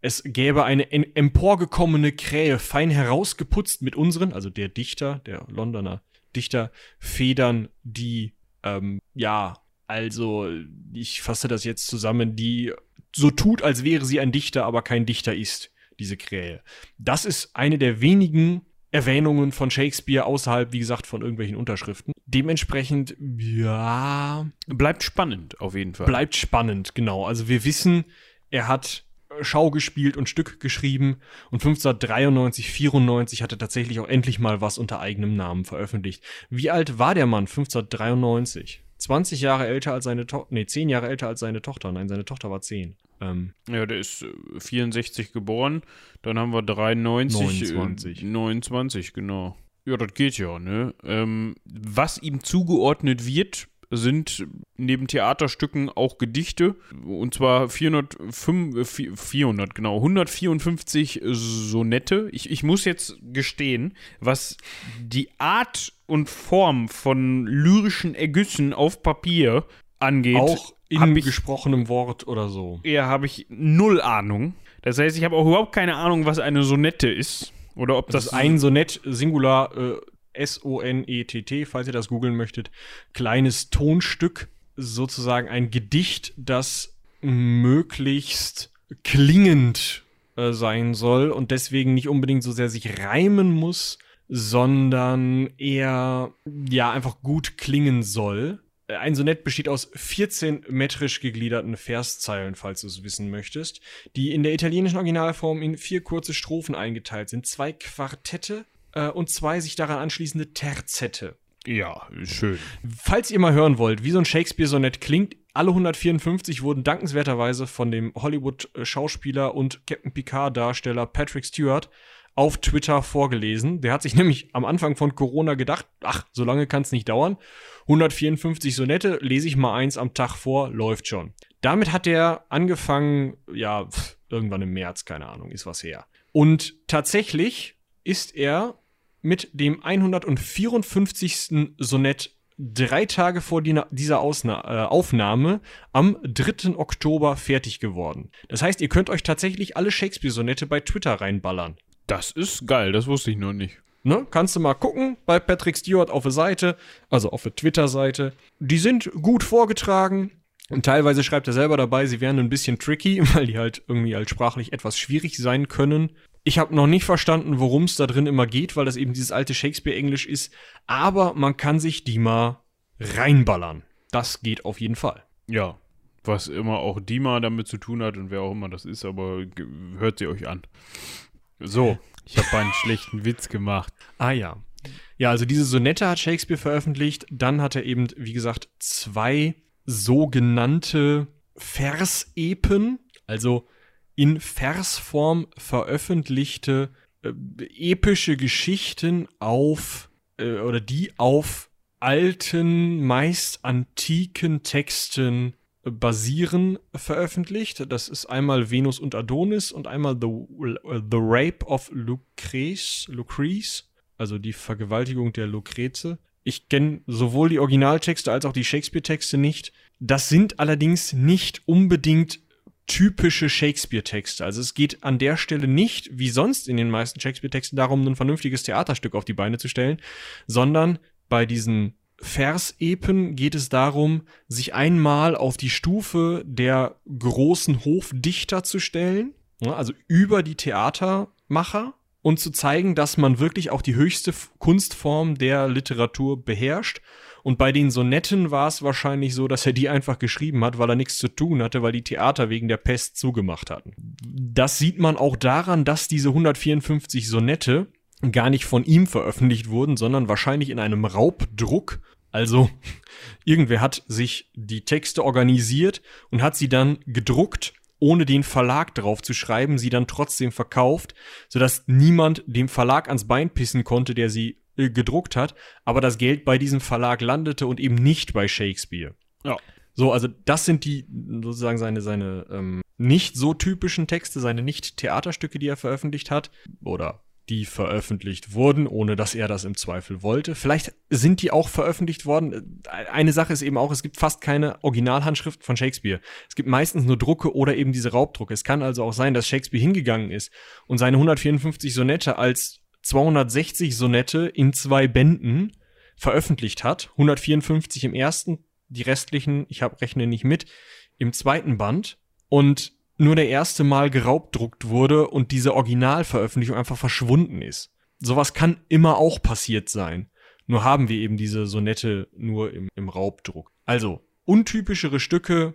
es gäbe eine emporgekommene Krähe, fein herausgeputzt mit unseren, also der Dichter, der Londoner Dichter, Federn, die, ähm, ja, also, ich fasse das jetzt zusammen, die so tut, als wäre sie ein Dichter, aber kein Dichter ist, diese Krähe. Das ist eine der wenigen Erwähnungen von Shakespeare außerhalb, wie gesagt, von irgendwelchen Unterschriften. Dementsprechend, ja. Bleibt spannend, auf jeden Fall. Bleibt spannend, genau. Also wir wissen, er hat Schau gespielt und Stück geschrieben und 1593, 94 hat er tatsächlich auch endlich mal was unter eigenem Namen veröffentlicht. Wie alt war der Mann 1593? 20 Jahre älter als seine Tochter, nee, 10 Jahre älter als seine Tochter. Nein, seine Tochter war 10. Ähm, ja, der ist 64 äh, geboren, dann haben wir 93. 29. Äh, 29, genau. Ja, das geht ja, ne? Ähm, was ihm zugeordnet wird, sind neben Theaterstücken auch Gedichte. Und zwar 405, 400, genau, 154 Sonette. Ich, ich muss jetzt gestehen, was die Art und Form von lyrischen Ergüssen auf Papier angeht. Auch in ich, gesprochenem Wort oder so. Ja, habe ich null Ahnung. Das heißt, ich habe auch überhaupt keine Ahnung, was eine Sonette ist. Oder ob das, das ein Sonett, Singular, äh, S-O-N-E-T-T, falls ihr das googeln möchtet, kleines Tonstück, sozusagen ein Gedicht, das möglichst klingend äh, sein soll und deswegen nicht unbedingt so sehr sich reimen muss, sondern eher ja einfach gut klingen soll. Äh, ein Sonett besteht aus 14 metrisch gegliederten Verszeilen, falls du es wissen möchtest, die in der italienischen Originalform in vier kurze Strophen eingeteilt sind, zwei Quartette äh, und zwei sich daran anschließende Terzette. Ja, schön. Falls ihr mal hören wollt, wie so ein Shakespeare-Sonett klingt, alle 154 wurden dankenswerterweise von dem Hollywood-Schauspieler und Captain Picard-Darsteller Patrick Stewart auf Twitter vorgelesen. Der hat sich <laughs> nämlich am Anfang von Corona gedacht, ach, so lange kann es nicht dauern. 154 Sonette, lese ich mal eins am Tag vor, läuft schon. Damit hat er angefangen, ja, irgendwann im März, keine Ahnung, ist was her. Und tatsächlich ist er mit dem 154. Sonett drei Tage vor dieser Ausna äh, Aufnahme am 3. Oktober fertig geworden. Das heißt, ihr könnt euch tatsächlich alle Shakespeare-Sonette bei Twitter reinballern. Das ist geil, das wusste ich noch nicht. Ne? Kannst du mal gucken bei Patrick Stewart auf der Seite, also auf der Twitter-Seite. Die sind gut vorgetragen. Und teilweise schreibt er selber dabei, sie wären ein bisschen tricky, <laughs> weil die halt irgendwie halt sprachlich etwas schwierig sein können. Ich habe noch nicht verstanden, worum es da drin immer geht, weil das eben dieses alte Shakespeare-Englisch ist. Aber man kann sich die mal reinballern. Das geht auf jeden Fall. Ja, was immer auch Dima damit zu tun hat und wer auch immer das ist, aber hört sie euch an. So, ich habe einen <laughs> schlechten Witz gemacht. Ah ja. Ja, also diese Sonette hat Shakespeare veröffentlicht. Dann hat er eben, wie gesagt, zwei sogenannte Versepen, also in Versform veröffentlichte äh, epische Geschichten auf äh, oder die auf alten, meist antiken Texten äh, basieren veröffentlicht. Das ist einmal Venus und Adonis und einmal The, The Rape of Lucrece, Lucrece, also die Vergewaltigung der Lucreze. Ich kenne sowohl die Originaltexte als auch die Shakespeare-Texte nicht. Das sind allerdings nicht unbedingt typische Shakespeare-Texte. Also es geht an der Stelle nicht, wie sonst in den meisten Shakespeare-Texten, darum, ein vernünftiges Theaterstück auf die Beine zu stellen, sondern bei diesen Versepen geht es darum, sich einmal auf die Stufe der großen Hofdichter zu stellen, also über die Theatermacher und zu zeigen, dass man wirklich auch die höchste Kunstform der Literatur beherrscht und bei den Sonetten war es wahrscheinlich so, dass er die einfach geschrieben hat, weil er nichts zu tun hatte, weil die Theater wegen der Pest zugemacht hatten. Das sieht man auch daran, dass diese 154 Sonette gar nicht von ihm veröffentlicht wurden, sondern wahrscheinlich in einem Raubdruck. Also <laughs> irgendwer hat sich die Texte organisiert und hat sie dann gedruckt ohne den Verlag drauf zu schreiben, sie dann trotzdem verkauft, sodass niemand dem Verlag ans Bein pissen konnte, der sie äh, gedruckt hat, aber das Geld bei diesem Verlag landete und eben nicht bei Shakespeare. Ja. So, also das sind die sozusagen seine, seine ähm, nicht so typischen Texte, seine nicht Theaterstücke, die er veröffentlicht hat oder die veröffentlicht wurden, ohne dass er das im Zweifel wollte. Vielleicht sind die auch veröffentlicht worden. Eine Sache ist eben auch, es gibt fast keine Originalhandschrift von Shakespeare. Es gibt meistens nur Drucke oder eben diese Raubdrucke. Es kann also auch sein, dass Shakespeare hingegangen ist und seine 154 Sonette als 260 Sonette in zwei Bänden veröffentlicht hat. 154 im ersten, die restlichen, ich hab, rechne nicht mit, im zweiten Band. Und nur der erste Mal geraubdruckt wurde und diese Originalveröffentlichung einfach verschwunden ist. Sowas kann immer auch passiert sein. Nur haben wir eben diese Sonette nur im, im Raubdruck. Also, untypischere Stücke,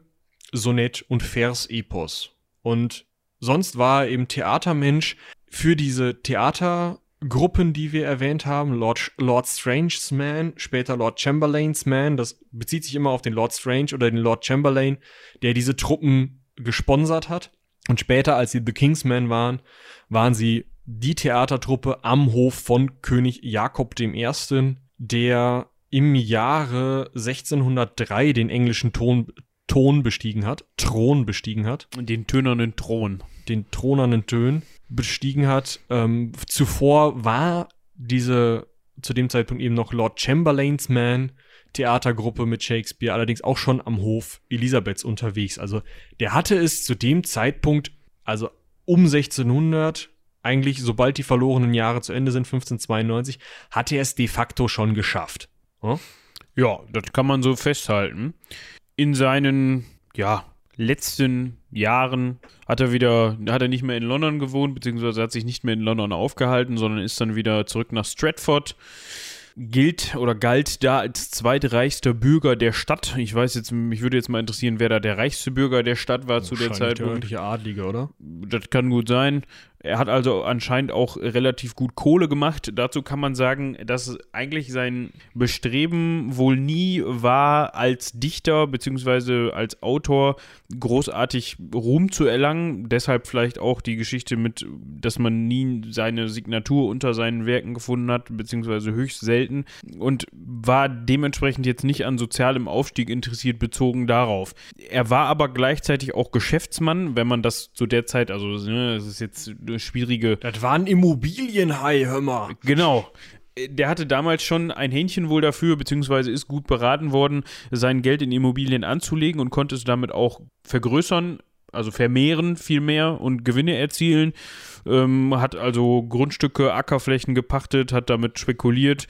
Sonett und Vers-Epos. Und sonst war er eben Theatermensch für diese Theater Gruppen, die wir erwähnt haben, Lord, Lord Strange's Man, später Lord Chamberlain's Man, das bezieht sich immer auf den Lord Strange oder den Lord Chamberlain, der diese Truppen gesponsert hat. Und später, als sie The King's Man waren, waren sie die Theatertruppe am Hof von König Jakob I., der im Jahre 1603 den englischen Ton, Ton bestiegen hat, Thron bestiegen hat. Den tönernen Thron. Den thronernen Tön bestiegen hat. Ähm, zuvor war diese zu dem Zeitpunkt eben noch Lord Chamberlain's Man Theatergruppe mit Shakespeare, allerdings auch schon am Hof Elisabeths unterwegs. Also der hatte es zu dem Zeitpunkt, also um 1600, eigentlich sobald die verlorenen Jahre zu Ende sind, 1592, hatte er es de facto schon geschafft. Hm? Ja, das kann man so festhalten. In seinen, ja, letzten Jahren hat er wieder, hat er nicht mehr in London gewohnt, beziehungsweise hat sich nicht mehr in London aufgehalten, sondern ist dann wieder zurück nach Stratford. Gilt oder galt da als zweitreichster Bürger der Stadt. Ich weiß jetzt, mich würde jetzt mal interessieren, wer da der reichste Bürger der Stadt war zu der Zeit. Der Adlige, oder? Das kann gut sein. Er hat also anscheinend auch relativ gut Kohle gemacht. Dazu kann man sagen, dass eigentlich sein Bestreben wohl nie war, als Dichter bzw. als Autor großartig Ruhm zu erlangen. Deshalb vielleicht auch die Geschichte mit, dass man nie seine Signatur unter seinen Werken gefunden hat, beziehungsweise höchst selten. Und war dementsprechend jetzt nicht an sozialem Aufstieg interessiert, bezogen darauf. Er war aber gleichzeitig auch Geschäftsmann, wenn man das zu der Zeit, also ne, es ist jetzt schwierige. Das war ein Immobilienhai, hör mal. Genau. Der hatte damals schon ein Hähnchen wohl dafür, beziehungsweise ist gut beraten worden, sein Geld in Immobilien anzulegen und konnte es damit auch vergrößern, also vermehren vielmehr und Gewinne erzielen. Ähm, hat also Grundstücke, Ackerflächen gepachtet, hat damit spekuliert.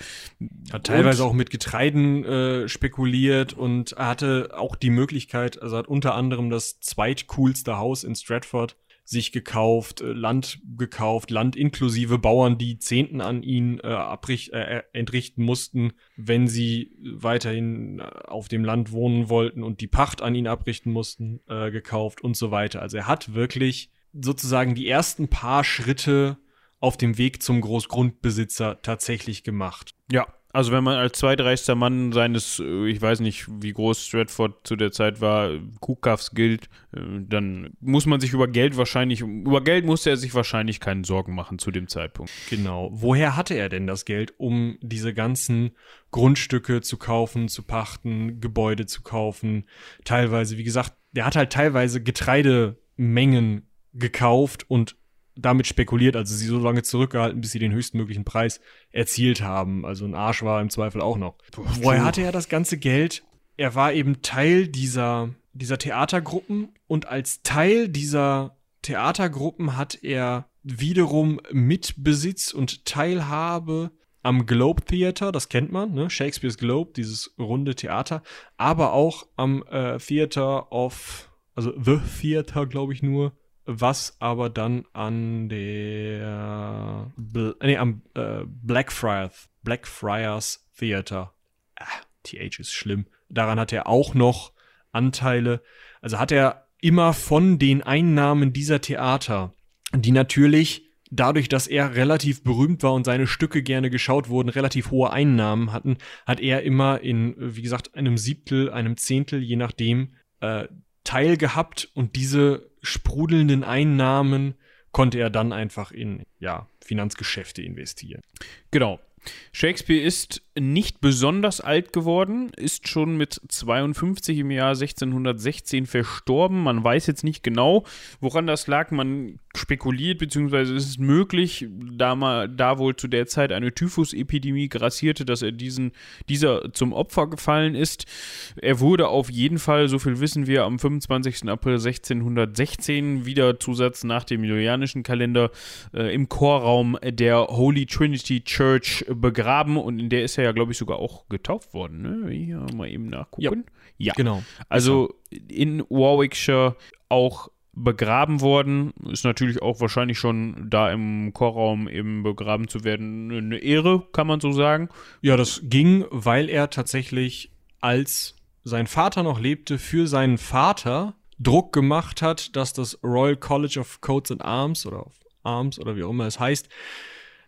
Hat teilweise auch mit Getreiden äh, spekuliert und hatte auch die Möglichkeit, also hat unter anderem das zweitcoolste Haus in Stratford sich gekauft, äh, Land gekauft, Land inklusive Bauern, die Zehnten an ihn äh, abrich, äh, entrichten mussten, wenn sie weiterhin äh, auf dem Land wohnen wollten und die Pacht an ihn abrichten mussten, äh, gekauft und so weiter. Also er hat wirklich sozusagen die ersten paar Schritte auf dem Weg zum Großgrundbesitzer tatsächlich gemacht. Ja, also wenn man als zweitreichster Mann seines, äh, ich weiß nicht, wie groß Stratford zu der Zeit war, Kuhkaffs gilt, äh, dann muss man sich über Geld wahrscheinlich, über Geld musste er sich wahrscheinlich keinen Sorgen machen zu dem Zeitpunkt. Genau. Woher hatte er denn das Geld, um diese ganzen Grundstücke zu kaufen, zu pachten, Gebäude zu kaufen? Teilweise, wie gesagt, der hat halt teilweise Getreidemengen gekauft und damit spekuliert, also sie so lange zurückgehalten, bis sie den höchstmöglichen Preis erzielt haben. Also ein Arsch war im Zweifel auch noch. Woher hatte er das ganze Geld? Er war eben Teil dieser, dieser Theatergruppen und als Teil dieser Theatergruppen hat er wiederum Mitbesitz und Teilhabe am Globe Theater, das kennt man, ne? Shakespeare's Globe, dieses runde Theater, aber auch am äh, Theater of, also The Theater, glaube ich nur, was aber dann an der Bl nee, am äh, Blackfriars, Blackfriars Theater, ah, TH ist schlimm, daran hat er auch noch Anteile. Also hat er immer von den Einnahmen dieser Theater, die natürlich dadurch, dass er relativ berühmt war und seine Stücke gerne geschaut wurden, relativ hohe Einnahmen hatten, hat er immer in, wie gesagt, einem Siebtel, einem Zehntel, je nachdem, äh, Teil gehabt und diese sprudelnden Einnahmen konnte er dann einfach in ja, Finanzgeschäfte investieren. Genau. Shakespeare ist nicht besonders alt geworden, ist schon mit 52 im Jahr 1616 verstorben. Man weiß jetzt nicht genau, woran das lag. Man spekuliert, beziehungsweise ist es möglich, da, mal, da wohl zu der Zeit eine Typhusepidemie grassierte, dass er diesen, dieser zum Opfer gefallen ist. Er wurde auf jeden Fall, so viel wissen wir, am 25. April 1616 wieder Zusatz nach dem julianischen Kalender äh, im Chorraum der Holy Trinity Church begraben und in der ist er ja, glaube ich, sogar auch getauft worden. Ne? Hier mal eben nachgucken. Ja, ja. genau. Also in Warwickshire auch begraben worden. Ist natürlich auch wahrscheinlich schon da im Chorraum eben begraben zu werden eine Ehre, kann man so sagen. Ja, das ging, weil er tatsächlich als sein Vater noch lebte, für seinen Vater Druck gemacht hat, dass das Royal College of Coats and Arms oder Arms oder wie auch immer es heißt,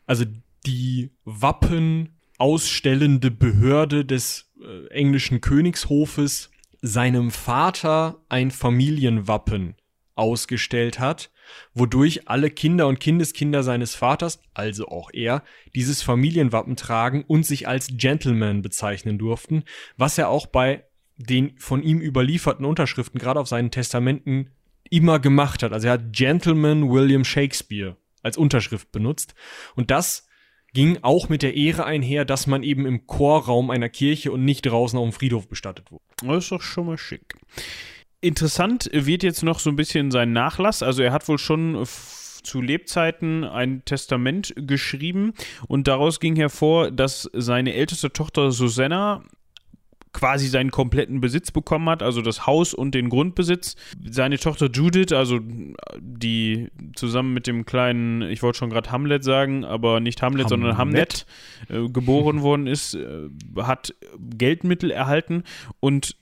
also die Wappen ausstellende Behörde des äh, englischen Königshofes seinem Vater ein Familienwappen ausgestellt hat, wodurch alle Kinder und Kindeskinder seines Vaters, also auch er, dieses Familienwappen tragen und sich als Gentleman bezeichnen durften, was er auch bei den von ihm überlieferten Unterschriften, gerade auf seinen Testamenten, immer gemacht hat. Also er hat Gentleman William Shakespeare als Unterschrift benutzt. Und das ging auch mit der Ehre einher, dass man eben im Chorraum einer Kirche und nicht draußen auf dem Friedhof bestattet wurde. Das ist doch schon mal schick. Interessant wird jetzt noch so ein bisschen sein Nachlass. Also er hat wohl schon zu Lebzeiten ein Testament geschrieben und daraus ging hervor, dass seine älteste Tochter Susanna quasi seinen kompletten Besitz bekommen hat, also das Haus und den Grundbesitz. Seine Tochter Judith, also die zusammen mit dem kleinen, ich wollte schon gerade Hamlet sagen, aber nicht Hamlet, Hamlet. sondern Hamlet äh, geboren <laughs> worden ist, äh, hat Geldmittel erhalten und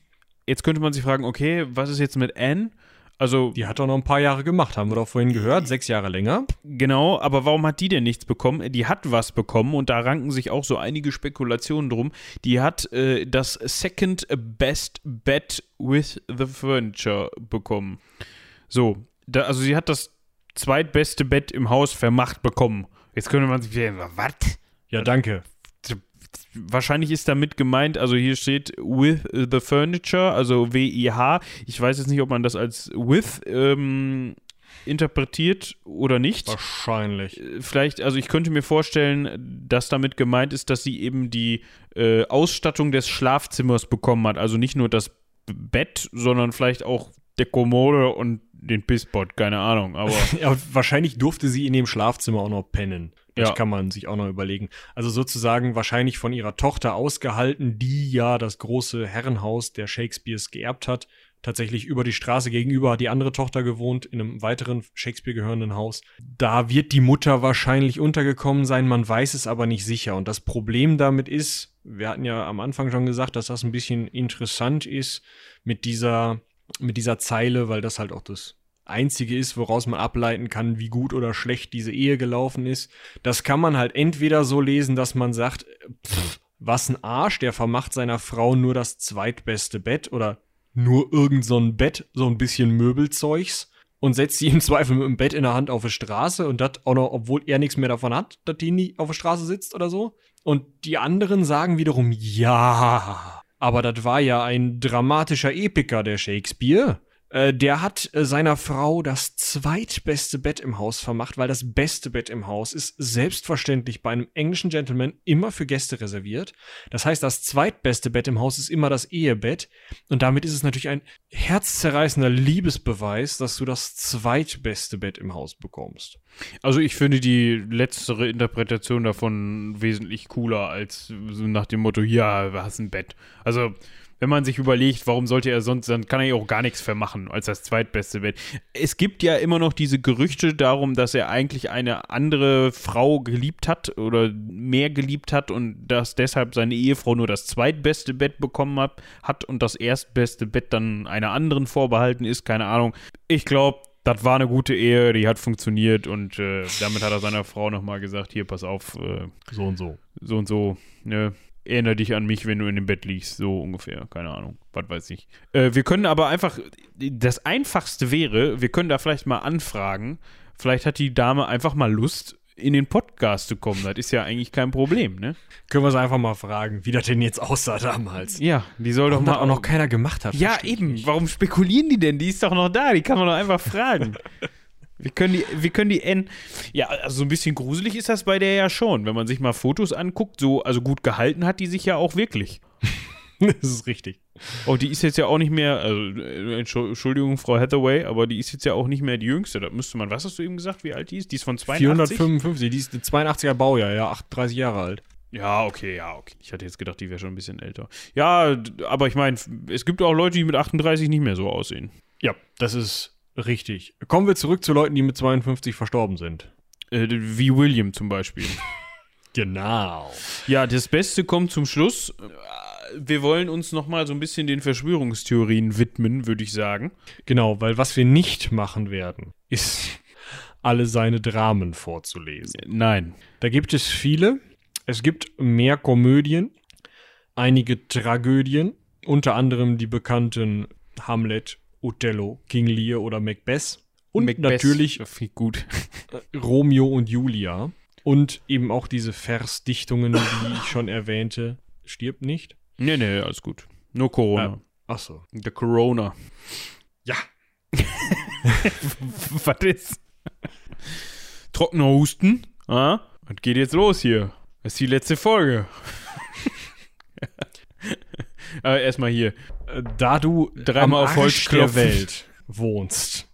jetzt könnte man sich fragen, okay, was ist jetzt mit Anne? Also, Die hat doch noch ein paar Jahre gemacht, haben wir doch vorhin gehört. Sechs Jahre länger. genau, aber warum hat die denn nichts bekommen? Die hat was bekommen und da ranken sich auch so einige Spekulationen drum. Die hat äh, das Second Best Bet with the Furniture bekommen. So, da, also sie hat das zweitbeste Bett im Haus vermacht bekommen. Jetzt könnte man sich denken, was? Ja, danke. Wahrscheinlich ist damit gemeint, also hier steht with the furniture, also W-I-H. Ich weiß jetzt nicht, ob man das als with ähm, interpretiert oder nicht. Wahrscheinlich. Vielleicht, also ich könnte mir vorstellen, dass damit gemeint ist, dass sie eben die äh, Ausstattung des Schlafzimmers bekommen hat. Also nicht nur das Bett, sondern vielleicht auch der Kommode und den Pisspot, keine Ahnung. Aber <laughs> Ja, wahrscheinlich durfte sie in dem Schlafzimmer auch noch pennen. Das Ja. kann man sich auch noch überlegen. Also sozusagen wahrscheinlich von ihrer Tochter ausgehalten, die ja das große Herrenhaus der Shakespeares geerbt hat. Tatsächlich über die Straße gegenüber hat die andere Tochter gewohnt, in einem weiteren Shakespeare gehörenden Haus. Da wird die Mutter wahrscheinlich untergekommen sein, man weiß es aber nicht sicher. Und das Problem damit ist, wir hatten ja am Anfang schon gesagt, dass das ein bisschen interessant ist mit dieser, mit dieser Zeile, weil das halt auch das Einzige ist, woraus man ableiten kann, wie gut oder schlecht diese Ehe gelaufen ist. Das kann man halt entweder so lesen, dass man sagt, pff, was ein Arsch, der vermacht seiner Frau nur das zweitbeste Bett oder nur irgend so ein Bett, so ein bisschen Möbelzeugs und setzt sie im Zweifel mit dem Bett in der Hand auf die Straße und das auch noch, obwohl er nichts mehr davon hat, dass die nie auf der Straße sitzt oder so. Und die anderen sagen wiederum, ja, aber das war ja ein dramatischer Epiker, der Shakespeare. Äh, der hat äh, seiner Frau das zweitbeste Bett im Haus vermacht, weil das beste Bett im Haus ist selbstverständlich bei einem englischen Gentleman immer für Gäste reserviert. Das heißt, das zweitbeste Bett im Haus ist immer das Ehebett. Und damit ist es natürlich ein herzzerreißender Liebesbeweis, dass du das zweitbeste Bett im Haus bekommst. Also ich finde die letztere Interpretation davon wesentlich cooler als nach dem Motto, ja, du hast ein Bett. Also wenn man sich überlegt, warum sollte er sonst, dann kann er ja auch gar nichts vermachen als das zweitbeste Bett. Es gibt ja immer noch diese Gerüchte darum, dass er eigentlich eine andere Frau geliebt hat oder mehr geliebt hat und dass deshalb seine Ehefrau nur das zweitbeste Bett bekommen hat, hat und das erstbeste Bett dann einer anderen vorbehalten ist, keine Ahnung. Ich glaube, das war eine gute Ehe, die hat funktioniert und äh, damit hat er seiner Frau nochmal gesagt, hier, pass auf, äh, So und so. so und so, ne, erinnere dich an mich, wenn du in dem Bett liegst, so ungefähr, keine Ahnung, was weiß ich. Äh, wir können aber einfach, das Einfachste wäre, wir können da vielleicht mal anfragen, vielleicht hat die Dame einfach mal Lust, in den Podcast zu kommen, das ist ja eigentlich kein Problem, ne? Können wir es einfach mal fragen, wie das denn jetzt aussah damals. Ja, die soll doch Warum mal das auch noch keiner gemacht hat. Ja, eben. Warum spekulieren die denn? Die ist doch noch da. Die kann man doch einfach fragen. <laughs> Wir können die, wir können die N. Ja, also so ein bisschen gruselig ist das bei der ja schon. Wenn man sich mal Fotos anguckt, so, also gut gehalten hat die sich ja auch wirklich. <laughs> das ist richtig. Oh, die ist jetzt ja auch nicht mehr, also, äh, Entschu- Entschuldigung, Frau Hathaway, aber die ist jetzt ja auch nicht mehr die Jüngste. Da müsste man, was hast du eben gesagt, wie alt die ist? Die ist von 82? 455, die ist ein 82er Baujahr, ja, 38 Jahre alt. Ja, okay, ja, okay. Ich hatte jetzt gedacht, die wäre schon ein bisschen älter. Ja, aber ich meine, es gibt auch Leute, die mit 38 nicht mehr so aussehen. Ja, das ist richtig. Kommen wir zurück zu Leuten, die mit 52 verstorben sind. Äh, wie William zum Beispiel. <laughs> Genau. Ja, das Beste kommt zum Schluss. Wir wollen uns nochmal so ein bisschen den Verschwörungstheorien widmen, würde ich sagen. Genau, weil was wir nicht machen werden, ist <laughs> alle seine Dramen vorzulesen. Nein. Da gibt es viele. Es gibt mehr Komödien, einige Tragödien, unter anderem die bekannten Hamlet, Othello, King Lear oder Macbeth. Und Macbeth, natürlich <laughs> gut. Romeo und Julia. Und eben auch diese Versdichtungen, die ich schon erwähnte. Stirbt nicht. Nee, nee, alles gut. Nur Corona. Ach so. Der Corona. Ja. <laughs> Was ist? Trockener Husten? Ah? Was geht jetzt los hier? Das ist die letzte Folge. Aber <laughs> erstmal hier. Da du Dreimal auf Holz der. Welt wohnst.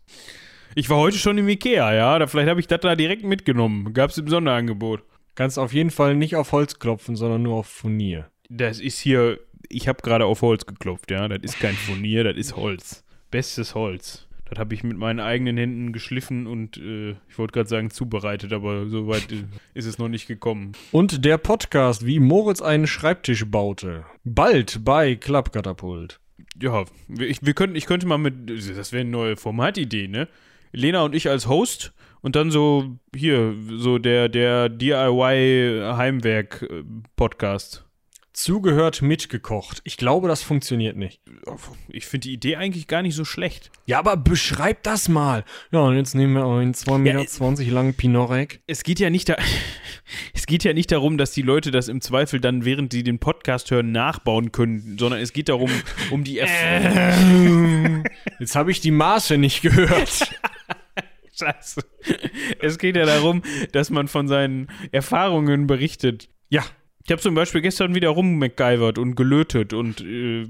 Ich war heute schon im Ikea, ja. Da, vielleicht habe ich das da direkt mitgenommen. Gab es im Sonderangebot. Kannst auf jeden Fall nicht auf Holz klopfen, sondern nur auf Furnier. Das ist hier, ich habe gerade auf Holz geklopft, ja. Das ist kein Furnier, das ist Holz. Bestes Holz. Das habe ich mit meinen eigenen Händen geschliffen und äh, ich wollte gerade sagen zubereitet, aber so weit äh, <laughs> ist es noch nicht gekommen. Und der Podcast, wie Moritz einen Schreibtisch baute. Bald bei Klappkatapult. Ja, ich, wir könnten, ich könnte mal mit, das wäre eine neue Formatidee, ne? Lena und ich als Host und dann so, hier, so der, der DIY-Heimwerk-Podcast. Zugehört mitgekocht. Ich glaube, das funktioniert nicht. Ich finde die Idee eigentlich gar nicht so schlecht. Ja, aber beschreib das mal. Ja, und jetzt nehmen wir einen 2,20 Meter Ja, langen Pinorek. Es geht ja nicht da, <laughs> es geht ja nicht darum, dass die Leute das im Zweifel dann, während sie den Podcast hören, nachbauen können, sondern es geht darum, um die Erf Jetzt habe ich die Maße nicht gehört. <laughs> Scheiße. Es geht ja darum, dass man von seinen Erfahrungen berichtet. ja, Ich habe zum Beispiel gestern wieder rummacgyvert und gelötet und äh, äh,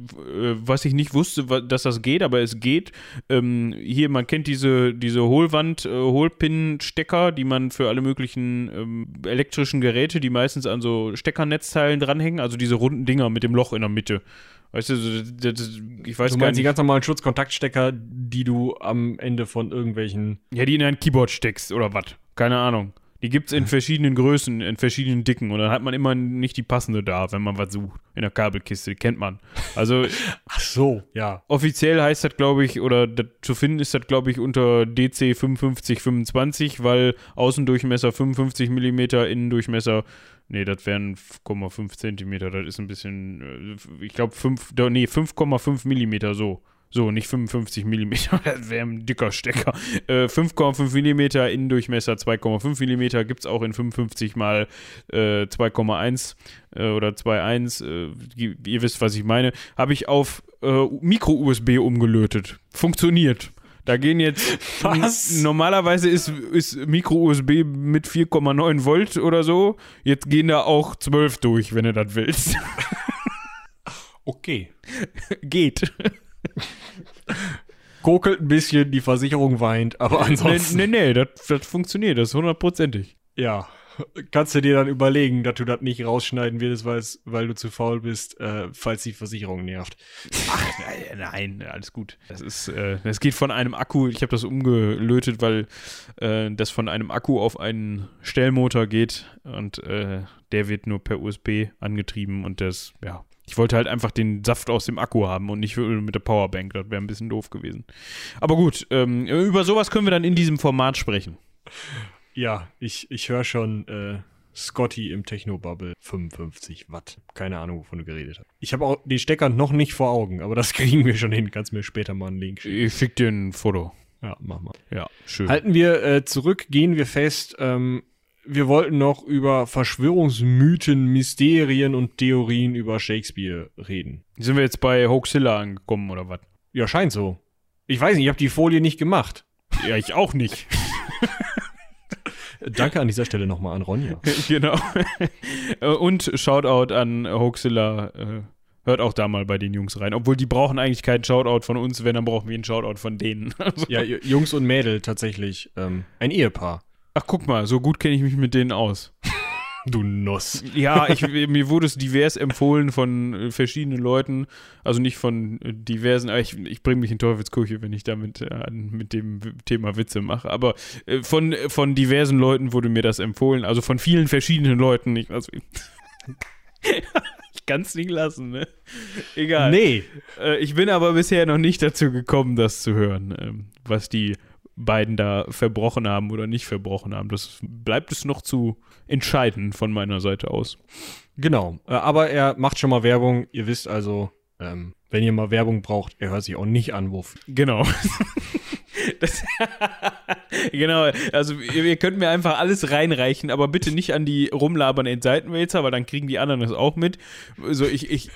was ich nicht wusste, dass das geht, aber es geht. Ähm, hier, man kennt diese, diese Hohlwand, äh, Hohlpin-Stecker, die man für alle möglichen ähm, elektrischen Geräte, die meistens an so Steckernetzteilen dranhängen, also diese runden Dinger mit dem Loch in der Mitte. Weißt du, das, das, ich weiß du gar meinst die nicht. ganz normalen Schutzkontaktstecker, die du am Ende von irgendwelchen. Ja, die in ein Keyboard steckst oder was. Keine Ahnung. Die gibt's in verschiedenen Größen, in verschiedenen Dicken und dann hat man immer nicht die passende da, wenn man was sucht. In der Kabelkiste, die kennt man. Also <laughs> Ach so, ja. offiziell heißt das, glaube ich, oder das, zu finden ist das, glaube ich, unter DC 5525, weil Außendurchmesser 55 mm, Innendurchmesser, nee, das wären 5,5 Zentimeter, das ist ein bisschen, äh, ich glaube, 5, da- nee, 5,5 Millimeter so. So, nicht 55 mm, <laughs> das wäre ein dicker Stecker. Äh, 5,5 mm, Innendurchmesser 2,5 mm, gibt es auch in 55 mal äh, 2,1 äh, oder 2,1. Äh, ihr- wisst, was ich meine. Habe ich auf äh, Micro-USB umgelötet. Funktioniert. Da gehen jetzt. <laughs> Was? Normalerweise ist, ist Micro-USB mit 4,9 Volt oder so. Jetzt gehen da auch 12 durch, wenn du das willst. <laughs> Okay. Geht. <laughs> Kokelt ein bisschen, die Versicherung weint, aber Nee, ansonsten. nee, nee, das, das funktioniert, das ist hundertprozentig. Ja. Kannst du dir dann überlegen, dass du das nicht rausschneiden wirst, weil, es- weil du zu faul bist, äh, falls die Versicherung nervt. Nein, nein, alles gut. Das ist, äh, das geht von einem Akku, ich habe das umgelötet, weil äh, das von einem Akku auf einen Stellmotor geht und äh, der wird nur per USB angetrieben und das, ja. Ich wollte halt einfach den Saft aus dem Akku haben und nicht mit der Powerbank. Das wäre ein bisschen doof gewesen. Aber gut, ähm, über sowas können wir dann in diesem Format sprechen. Ja, ich, ich höre schon äh, Scotty im Technobubble 55 Watt. Keine Ahnung, wovon du geredet hast. Ich habe auch den Stecker noch nicht vor Augen, aber das <laughs> kriegen wir schon hin. Kannst mir später mal einen Link schicken. Ich schick dir ein Foto. Ja, mach mal. Ja, schön. Halten wir äh, zurück, gehen wir fest. Ähm, wir wollten noch über Verschwörungsmythen, Mysterien und Theorien über Shakespeare reden. Sind wir jetzt bei Hoaxilla angekommen oder was? Ja, scheint so. Ich weiß nicht, ich habe die Folie nicht gemacht. Ja, ich auch nicht. <laughs> Danke an dieser Stelle nochmal an Ronja. <laughs> genau. Äh, Und Shoutout an Hoaxilla. Äh, hört auch da mal bei den Jungs rein. Obwohl die brauchen eigentlich keinen Shoutout von uns, wenn, dann brauchen wir einen Shoutout von denen. <laughs> Also, Ja, Jungs und Mädel tatsächlich. Ähm, ein Ehepaar. Ach, guck mal, so gut kenne ich mich mit denen aus. <laughs> Du Nuss. Ja, ich, mir wurde es divers empfohlen von äh, verschiedenen Leuten. Also nicht von äh, diversen, aber ich, ich bringe mich in Teufelsküche, wenn ich damit äh, mit dem Thema Witze mache. Aber äh, von, von diversen Leuten wurde mir das empfohlen. Also von vielen verschiedenen Leuten. Ich, also, <laughs> ich kann es nicht lassen, ne? Egal. Nee. Äh, ich bin aber bisher noch nicht dazu gekommen, das zu hören, ähm, was die beiden da verbrochen haben oder nicht verbrochen haben. Das bleibt es noch zu entscheiden von meiner Seite aus. Genau. Äh, aber er macht schon mal Werbung. Ihr wisst also, ähm, wenn ihr mal Werbung braucht, er hört sich auch nicht an, wofür. Genau. <laughs> Das, <laughs> genau, also ihr, ihr könnt mir einfach alles reinreichen, aber bitte nicht an die rumlabernden Seitenwälzer, weil dann kriegen die anderen das auch mit. So, ich, ich,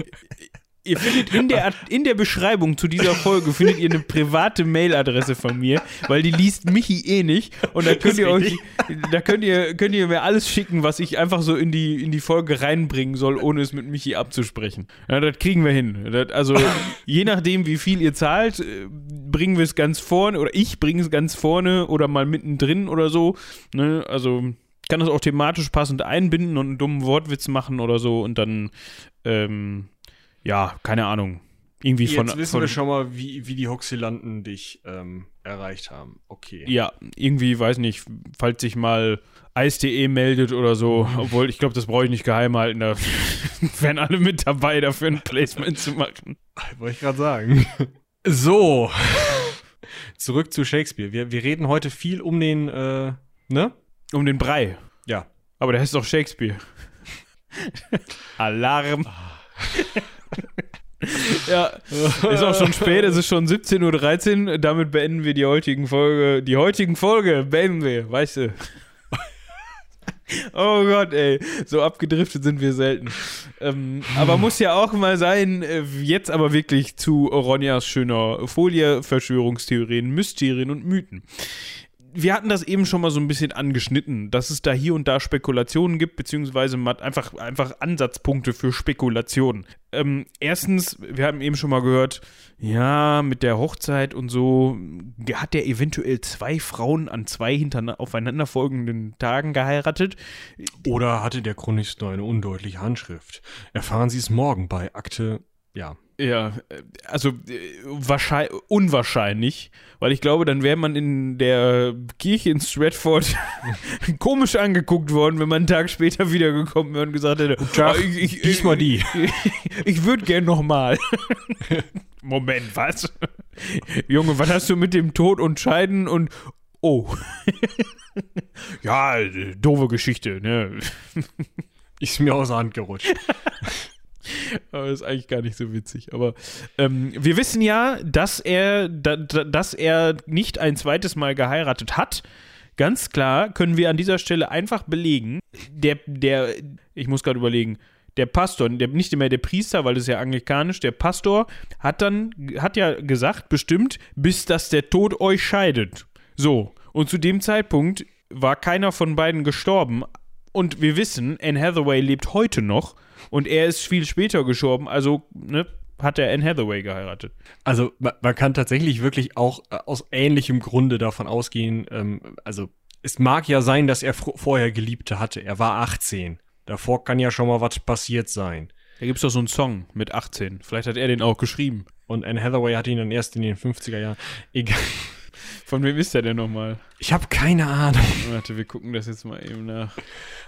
ihr findet in der, in der Beschreibung zu dieser Folge findet ihr eine private Mailadresse von mir, weil die liest Michi eh nicht und da könnt ihr euch, da könnt ihr, könnt ihr mir alles schicken, was ich einfach so in die, in die Folge reinbringen soll, ohne es mit Michi abzusprechen. Ja, das kriegen wir hin. Das, also, je nachdem, wie viel ihr zahlt, äh, bringen wir es ganz vorne oder ich bringe es ganz vorne oder mal mittendrin oder so. Ne? Also, kann das auch thematisch passend einbinden und einen dummen Wortwitz machen oder so und dann, ähm, ja, keine Ahnung. irgendwie Jetzt von. wissen von wir schon mal, wie, wie die Hoxilanden dich ähm, erreicht haben. Okay. Ja, irgendwie, weiß nicht, falls sich mal Eis.de meldet oder so, obwohl ich glaube, das brauche ich nicht geheim halten, da <laughs> wären alle mit dabei, dafür ein Placement zu machen. Wollte ich gerade sagen. So. Zurück zu Shakespeare. Wir, wir reden heute viel um den, äh, ne? Um den Brei. Ja. Aber der heißt doch Shakespeare. <laughs> Alarm. Ja, ist auch schon spät, es ist schon 17.13 Uhr. Damit beenden wir die heutigen Folge. Die heutigen Folge beenden wir, weißt du. Oh Gott, ey, so abgedriftet sind wir selten. Ähm, aber muss ja auch mal sein, äh, jetzt aber wirklich zu Ronjas schöner Folie, Verschwörungstheorien, Mysterien und Mythen. Wir hatten das eben schon mal so ein bisschen angeschnitten, dass es da hier und da Spekulationen gibt, beziehungsweise einfach, einfach Ansatzpunkte für Spekulationen. Ähm, erstens, wir haben eben schon mal gehört, ja, mit der Hochzeit und so, hat der eventuell zwei Frauen an zwei aufeinanderfolgenden Tagen geheiratet. Oder hatte der Chronist nur eine undeutliche Handschrift? Erfahren Sie es morgen bei Akte, ja. Ja, also äh, wahrscheinlich, unwahrscheinlich, weil ich glaube, dann wäre man in der Kirche in Stratford <laughs> komisch angeguckt worden, wenn man einen Tag später wiedergekommen wäre und gesagt hätte, Tag, "Ah, ich, ich, diesmal die." Ich, <laughs> ich würde gern nochmal. <laughs> Moment, was? Junge, was hast du mit dem Tod und Scheiden und oh. ja, äh, doofe Geschichte, ne? Ist mir aus der Hand gerutscht. <laughs> Aber ist eigentlich gar nicht so witzig. Aber ähm, wir wissen ja, dass er, da, da, dass er nicht ein zweites Mal geheiratet hat. Ganz klar können wir an dieser Stelle einfach belegen, der, der, ich muss gerade überlegen, der Pastor, der, nicht mehr der Priester, weil das ist ja anglikanisch, der Pastor hat dann, hat ja gesagt, bestimmt, bis dass der Tod euch scheidet. So. Und zu dem Zeitpunkt war keiner von beiden gestorben. Und wir wissen, Anne Hathaway lebt heute noch und er ist viel später gestorben, also ne, hat er Anne Hathaway geheiratet. Also man, man kann tatsächlich wirklich auch äh, aus ähnlichem Grunde davon ausgehen, ähm, also es mag ja sein, dass er vorher Geliebte hatte. Er war 18. Davor kann ja schon mal was passiert sein. Da gibt es doch so einen Song mit 18. Vielleicht hat er den auch geschrieben. Und Anne Hathaway hat ihn dann erst in den 50er Jahren. Egal. Von wem ist der denn nochmal? Ich habe keine Ahnung. Warte, wir gucken das jetzt mal eben nach.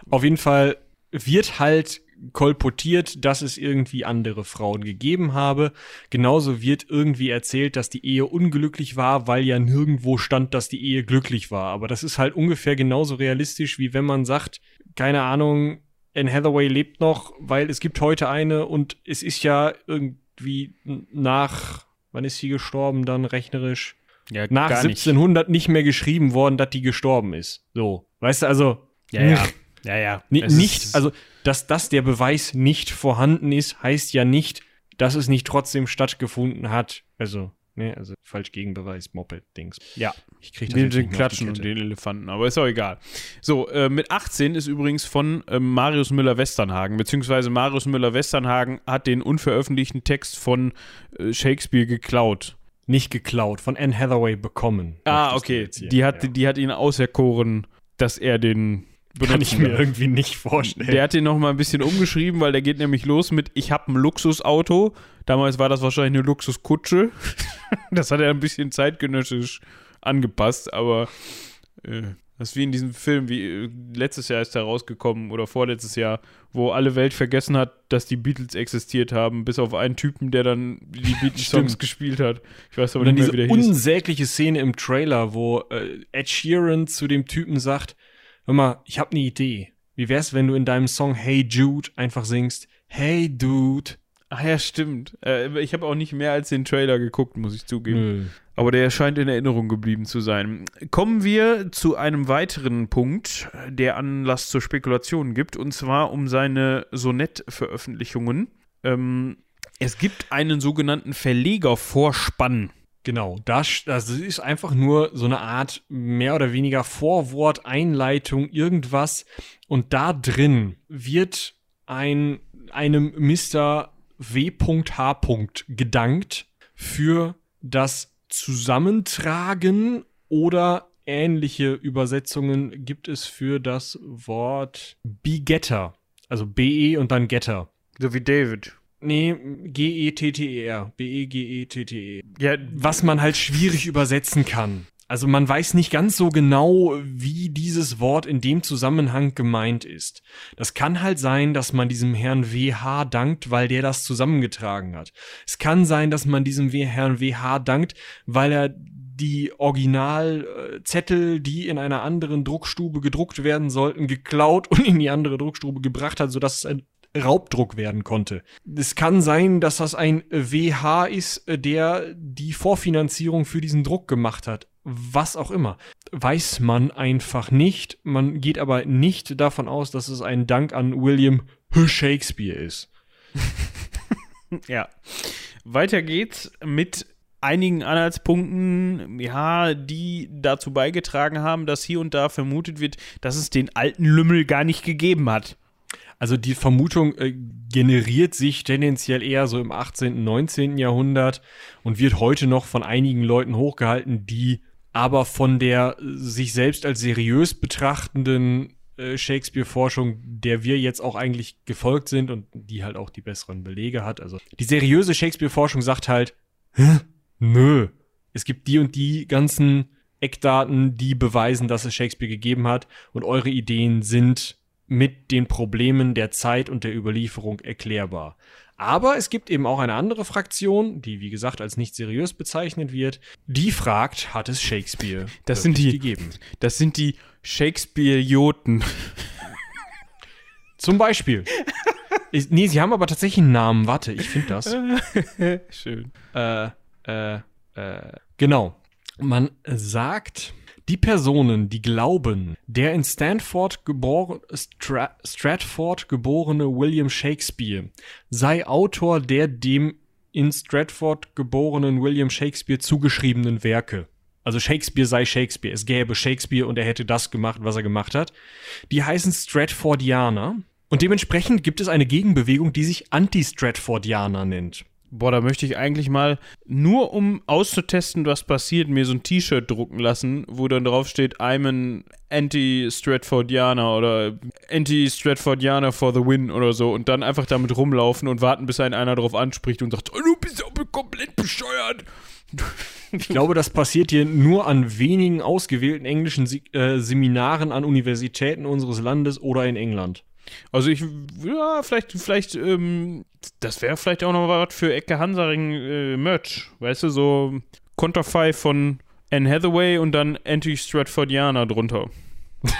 Auf jeden Fall wird halt kolportiert, dass es irgendwie andere Frauen gegeben habe. Genauso wird irgendwie erzählt, dass die Ehe unglücklich war, weil ja nirgendwo stand, dass die Ehe glücklich war. Aber das ist halt ungefähr genauso realistisch, wie wenn man sagt, keine Ahnung, Anne Hathaway lebt noch, weil es gibt heute eine und es ist ja irgendwie nach, wann ist sie gestorben dann rechnerisch? Ja, Nach gar nicht. 1700 nicht mehr geschrieben worden, dass die gestorben ist. So, weißt du, also Ja, ja. <laughs> Ja, ja. Es nicht, also, dass das der Beweis nicht vorhanden ist, heißt ja nicht, dass es nicht trotzdem stattgefunden hat. Also, ne, also falsch Gegenbeweis, Moped-Dings. Ja. Ich krieg das Den, Klatschen und den Elefanten, aber ist auch egal. So, äh, mit 18 ist übrigens von ähm, Marius Müller-Westernhagen, beziehungsweise Marius Müller-Westernhagen hat den unveröffentlichten Text von äh, Shakespeare geklaut. Nicht geklaut, von Anne Hathaway bekommen. Ah, okay. Die hat, ja. die hat ihn auserkoren, dass er den Kann ich benutzen mir irgendwie nicht vorstellen. Der hat den noch mal ein bisschen umgeschrieben, weil der geht nämlich los mit Ich habe ein Luxusauto. Damals war das wahrscheinlich eine Luxuskutsche. <laughs> das hat er ein bisschen zeitgenössisch angepasst, aber äh, das ist wie in diesem Film, wie äh, letztes Jahr ist er rausgekommen oder vorletztes Jahr, wo alle Welt vergessen hat, dass die Beatles existiert haben, bis auf einen Typen, der dann die Beatles-Songs gespielt hat. Ich weiß aber nicht mehr, wie der hieß. unsägliche Szene im Trailer, wo äh, Ed Sheeran zu dem Typen sagt, hör mal, ich habe eine Idee. Wie wär's, wenn du in deinem Song Hey Jude einfach singst, Hey Dude. Ach ja, stimmt. Äh, ich habe auch nicht mehr als den Trailer geguckt, muss ich zugeben. Nö. Aber der scheint in Erinnerung geblieben zu sein. Kommen wir zu einem weiteren Punkt, der Anlass zur Spekulation gibt, und zwar um seine Sonett-Veröffentlichungen. Ähm, es gibt einen sogenannten Verlegervorspann. Genau, das, das ist einfach nur so eine Art mehr oder weniger Vorwort, Einleitung, irgendwas. Und da drin wird ein, einem Mr. W.H. gedankt für das Zusammentragen oder ähnliche Übersetzungen gibt es für das Wort Begetter. Also BE und dann Getter. So wie David. Nee, G-E-T-T-E-R. B-E-G-E-T-T-E. Ja, Was man halt schwierig übersetzen kann. Also man weiß nicht ganz so genau, wie dieses Wort in dem Zusammenhang gemeint ist. Das kann halt sein, dass man diesem Herrn WH dankt, weil der das zusammengetragen hat. Es kann sein, dass man diesem Herrn WH dankt, weil er die Originalzettel, die in einer anderen Druckstube gedruckt werden sollten, geklaut und in die andere Druckstube gebracht hat, sodass es ein Raubdruck werden konnte. Es kann sein, dass das ein WH ist, der die Vorfinanzierung für diesen Druck gemacht hat. Was auch immer. Weiß man einfach nicht. Man geht aber nicht davon aus, dass es ein Dank an William Shakespeare ist. <laughs> Ja. Weiter geht's mit einigen Anhaltspunkten, ja, die dazu beigetragen haben, dass hier und da vermutet wird, dass es den alten Lümmel gar nicht gegeben hat. Also die Vermutung äh, generiert sich tendenziell eher so im 18., 19. Jahrhundert und wird heute noch von einigen Leuten hochgehalten, die aber von der äh, sich selbst als seriös betrachtenden äh, Shakespeare-Forschung, der wir jetzt auch eigentlich gefolgt sind und die halt auch die besseren Belege hat. Also die seriöse Shakespeare-Forschung sagt halt, Hä? nö, es gibt die und die ganzen Eckdaten, die beweisen, dass es Shakespeare gegeben hat und eure Ideen sind mit den Problemen der Zeit und der Überlieferung erklärbar. Aber es gibt eben auch eine andere Fraktion, die wie gesagt als nicht seriös bezeichnet wird, die fragt, hat es Shakespeare Das sind die- gegeben? Das sind die Shakespeare-Joten. Zum Beispiel. Ich, nee, sie haben aber tatsächlich einen Namen. Warte, ich finde das. <laughs> Schön. äh, äh, äh, genau. Man sagt, die Personen, die glauben, der in Stanford geboren, Stra Stratford geborene William Shakespeare sei Autor der dem in Stratford geborenen William Shakespeare zugeschriebenen Werke. Also Shakespeare sei Shakespeare. Es gäbe Shakespeare und er hätte das gemacht, was er gemacht hat. Die heißen Stratfordianer. Und dementsprechend gibt es eine Gegenbewegung, die sich Anti-Stratfordianer nennt. Boah, da möchte ich eigentlich mal, nur um auszutesten, was passiert, mir so ein T-Shirt drucken lassen, wo dann drauf steht, I'm an Anti-Stratfordianer oder Anti-Stratfordianer for the win oder so und dann einfach damit rumlaufen und warten, bis einen einer drauf anspricht und sagt, oh, du bist aber komplett bescheuert. Ich glaube, das passiert hier nur an wenigen ausgewählten englischen Se äh, Seminaren an Universitäten unseres Landes oder in England. Also ich, ja, vielleicht, vielleicht, ähm, das wäre vielleicht auch noch was für Ecke Hansaring äh, Merch, weißt du, so Konterfei von Anne Hathaway und dann Anti-Stratfordianer drunter. <laughs>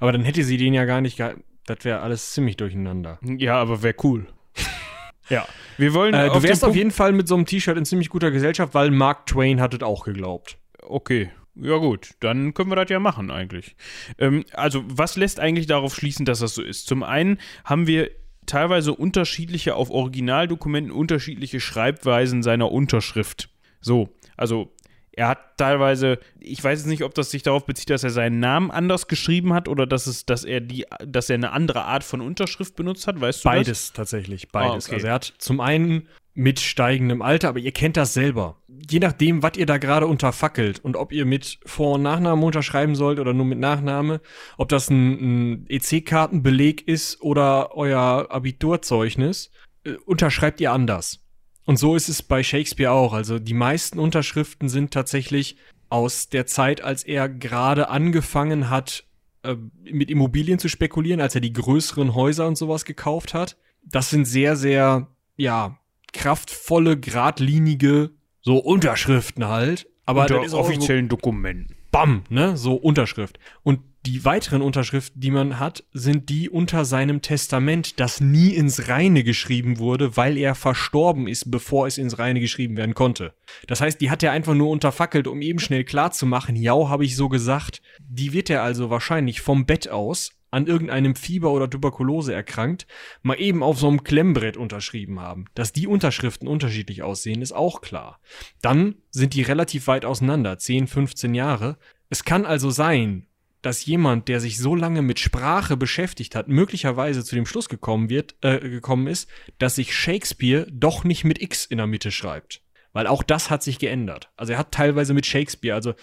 Aber dann hätte sie den ja gar nicht gehalten. Das wäre alles ziemlich durcheinander. Ja, aber wäre cool. <laughs> ja. Wir wollen Äh, du wärst auf jeden Fall mit so einem T-Shirt in ziemlich guter Gesellschaft, weil Mark Twain hat es auch geglaubt. Okay. Ja gut, dann können wir das ja machen eigentlich. Ähm, also was lässt eigentlich darauf schließen, dass das so ist? Zum einen haben wir teilweise unterschiedliche, auf Originaldokumenten unterschiedliche Schreibweisen seiner Unterschrift. So, also er hat teilweise, ich weiß jetzt nicht, ob das sich darauf bezieht, dass er seinen Namen anders geschrieben hat oder dass es, dass er die, dass er eine andere Art von Unterschrift benutzt hat, weißt du das? Beides tatsächlich, beides. Ah, okay. Also er hat zum einen mit steigendem Alter, aber ihr kennt das selber. Je nachdem, was ihr da gerade unterfackelt und ob ihr mit Vor- und Nachnamen unterschreiben sollt oder nur mit Nachname, ob das ein, ein EC-Kartenbeleg ist oder euer Abiturzeugnis, äh, unterschreibt ihr anders. Und so ist es bei Shakespeare auch. Also die meisten Unterschriften sind tatsächlich aus der Zeit, als er gerade angefangen hat, äh, mit Immobilien zu spekulieren, als er die größeren Häuser und sowas gekauft hat. Das sind sehr, sehr, ja, kraftvolle, geradlinige, so Unterschriften halt. Aber Unter das ist offiziellen Dokumenten. Bam, ne, so Unterschrift. Und die weiteren Unterschriften, die man hat, sind die unter seinem Testament, das nie ins Reine geschrieben wurde, weil er verstorben ist, bevor es ins Reine geschrieben werden konnte. Das heißt, die hat er einfach nur unterfackelt, um eben schnell klarzumachen, ja, habe ich so gesagt. Die wird er also wahrscheinlich vom Bett aus an irgendeinem Fieber oder Tuberkulose erkrankt, mal eben auf so einem Klemmbrett unterschrieben haben. Dass die Unterschriften unterschiedlich aussehen, ist auch klar. Dann sind die relativ weit auseinander, 10, 15 Jahre. Es kann also sein, dass jemand, der sich so lange mit Sprache beschäftigt hat, möglicherweise zu dem Schluss gekommen wird, äh, gekommen ist, dass sich Shakespeare doch nicht mit X in der Mitte schreibt. Weil auch das hat sich geändert. Also er hat teilweise mit Shakespeare, also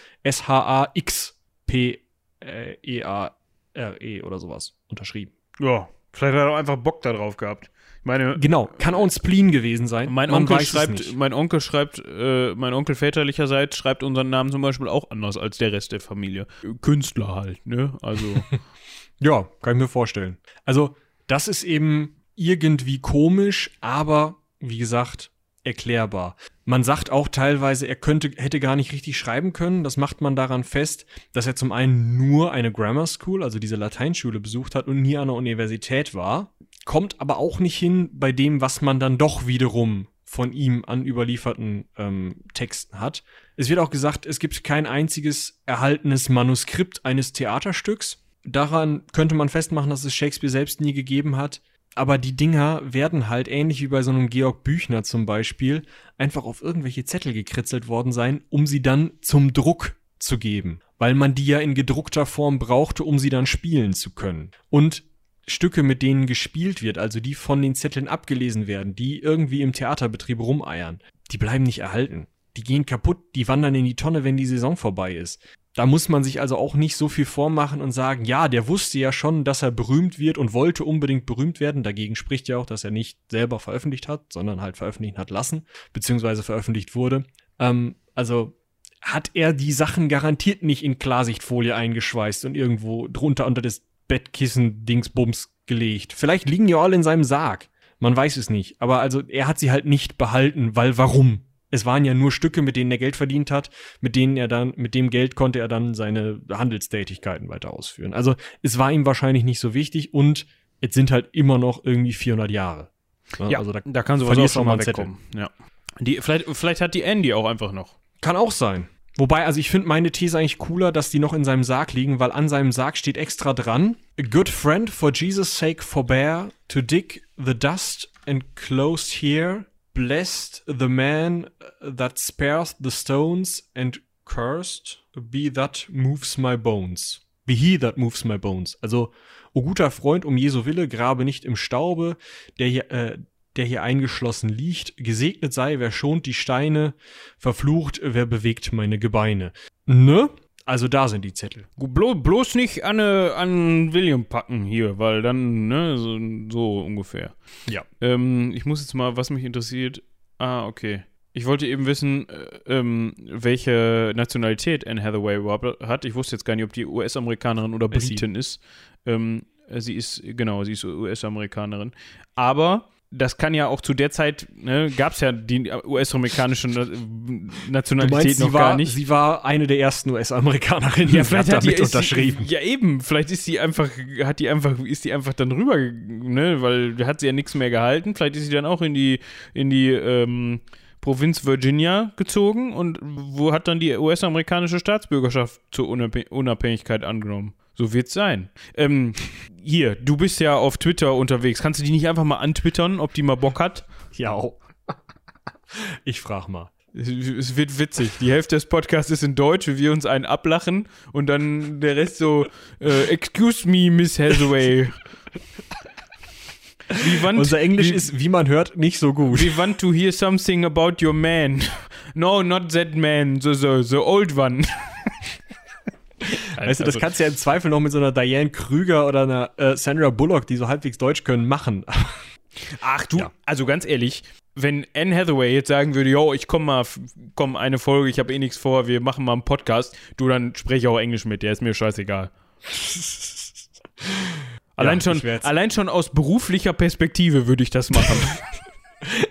S-H-A-X-P-E-A-R-E oder sowas unterschrieben. Ja, Vielleicht hat er auch einfach Bock darauf gehabt. Meine, Genau, kann auch ein Spleen gewesen sein. mein Man Onkel weiß es schreibt, nicht. mein Onkel schreibt, äh, mein Onkel väterlicherseits schreibt unseren Namen zum Beispiel auch anders als der Rest der Familie. Künstler halt, ne? Also, <laughs> Ja, kann ich mir vorstellen. Also, das ist eben irgendwie komisch, aber wie gesagt, erklärbar. Man sagt auch teilweise, er könnte, hätte gar nicht richtig schreiben können. Das macht man daran fest, dass er zum einen nur eine Grammar School, also diese Lateinschule besucht hat und nie an der Universität war. Kommt aber auch nicht hin bei dem, was man dann doch wiederum von ihm an überlieferten ähm, Texten hat. Es wird auch gesagt, es gibt kein einziges erhaltenes Manuskript eines Theaterstücks. Daran könnte man festmachen, dass es Shakespeare selbst nie gegeben hat. Aber die Dinger werden halt, ähnlich wie bei so einem Georg Büchner zum Beispiel, einfach auf irgendwelche Zettel gekritzelt worden sein, um sie dann zum Druck zu geben. Weil man die ja in gedruckter Form brauchte, um sie dann spielen zu können. Und Stücke, mit denen gespielt wird, also die von den Zetteln abgelesen werden, die irgendwie im Theaterbetrieb rumeiern, die bleiben nicht erhalten. Die gehen kaputt, die wandern in die Tonne, wenn die Saison vorbei ist. Da muss man sich also auch nicht so viel vormachen und sagen, ja, der wusste ja schon, dass er berühmt wird und wollte unbedingt berühmt werden. Dagegen spricht ja auch, dass er nicht selber veröffentlicht hat, sondern halt veröffentlichen hat lassen, beziehungsweise veröffentlicht wurde. Ähm, also hat er die Sachen garantiert nicht in Klarsichtfolie eingeschweißt und irgendwo drunter unter das Bettkissen Dingsbums gelegt. Vielleicht liegen die alle in seinem Sarg. Man weiß es nicht. Aber also er hat sie halt nicht behalten, weil warum? Es waren ja nur Stücke, mit denen er Geld verdient hat, mit denen er dann, mit dem Geld konnte er dann seine Handelstätigkeiten weiter ausführen. Also es war ihm wahrscheinlich nicht so wichtig und es sind halt immer noch irgendwie 400 Jahre. ja, also da da, kann sowas auch schon mal wegkommen. Ja. Die, vielleicht, vielleicht hat die Andy auch einfach noch. Kann auch sein. Wobei, also ich finde meine These eigentlich cooler, dass die noch in seinem Sarg liegen, weil an seinem Sarg steht extra dran: A good friend for Jesus' sake forbear to dig the dust enclosed here. Blessed the man that spares the stones and cursed be that moves my bones. Be he that moves my bones. Also, o guter Freund, um Jesu Wille, grabe nicht im Staube, der hier, äh, der hier eingeschlossen liegt. Gesegnet sei, wer schont die Steine, verflucht, wer bewegt meine Gebeine. Ne? Also da sind die Zettel. Blo bloß nicht an, äh, an William packen hier, weil dann, ne, so, so ungefähr. Ja. Ähm, ich muss jetzt mal, was mich interessiert. Ah, okay. Ich wollte eben wissen, äh, ähm, welche Nationalität Anne Hathaway überhaupt hat. Ich wusste jetzt gar nicht, ob die US-Amerikanerin oder sie. Britin ist. Ähm, sie ist, genau, sie ist US-Amerikanerin. Aber das kann ja auch zu der Zeit, ne, gab es ja die US-amerikanische Na Nationalität noch sie war, gar nicht. sie war eine der ersten US-Amerikanerinnen, Ja, vielleicht hat die damit die- unterschrieben. ja, eben. Vielleicht ist die einfach, hat die einfach, ist die einfach dann rüber, ne, weil hat sie ja nichts mehr gehalten. Vielleicht ist sie dann auch in die, in die ähm, Provinz Virginia gezogen und wo hat dann die US-amerikanische Staatsbürgerschaft zur Unabhäng Unabhängigkeit angenommen. So wird's sein. Ähm, hier, du bist ja auf Twitter unterwegs. Kannst du die nicht einfach mal antwittern, ob die mal Bock hat? Ja. <laughs> Ich frag mal. Es- wird witzig. Die Hälfte des Podcasts ist in Deutsch, wie wir uns einen ablachen und dann der Rest so, äh, excuse me, Miss Hathaway. We want, Unser Englisch we, ist, wie man hört, nicht so gut. We want to hear something about your man. No, not that man, the, the, the old one. <laughs> Weißt du, das Also- kannst du ja im Zweifel noch mit so einer Diane Krüger oder einer äh, Sandra Bullock, die so halbwegs Deutsch können, machen. <laughs> Ach du, Ja. also ganz ehrlich, wenn Anne Hathaway jetzt sagen würde, yo, ich komm mal, komm eine Folge, ich habe eh nichts vor, wir machen mal einen Podcast, du, dann spreche auch Englisch mit, der ist mir scheißegal. <laughs> allein, ich schon, allein schon aus beruflicher Perspektive würde ich das machen.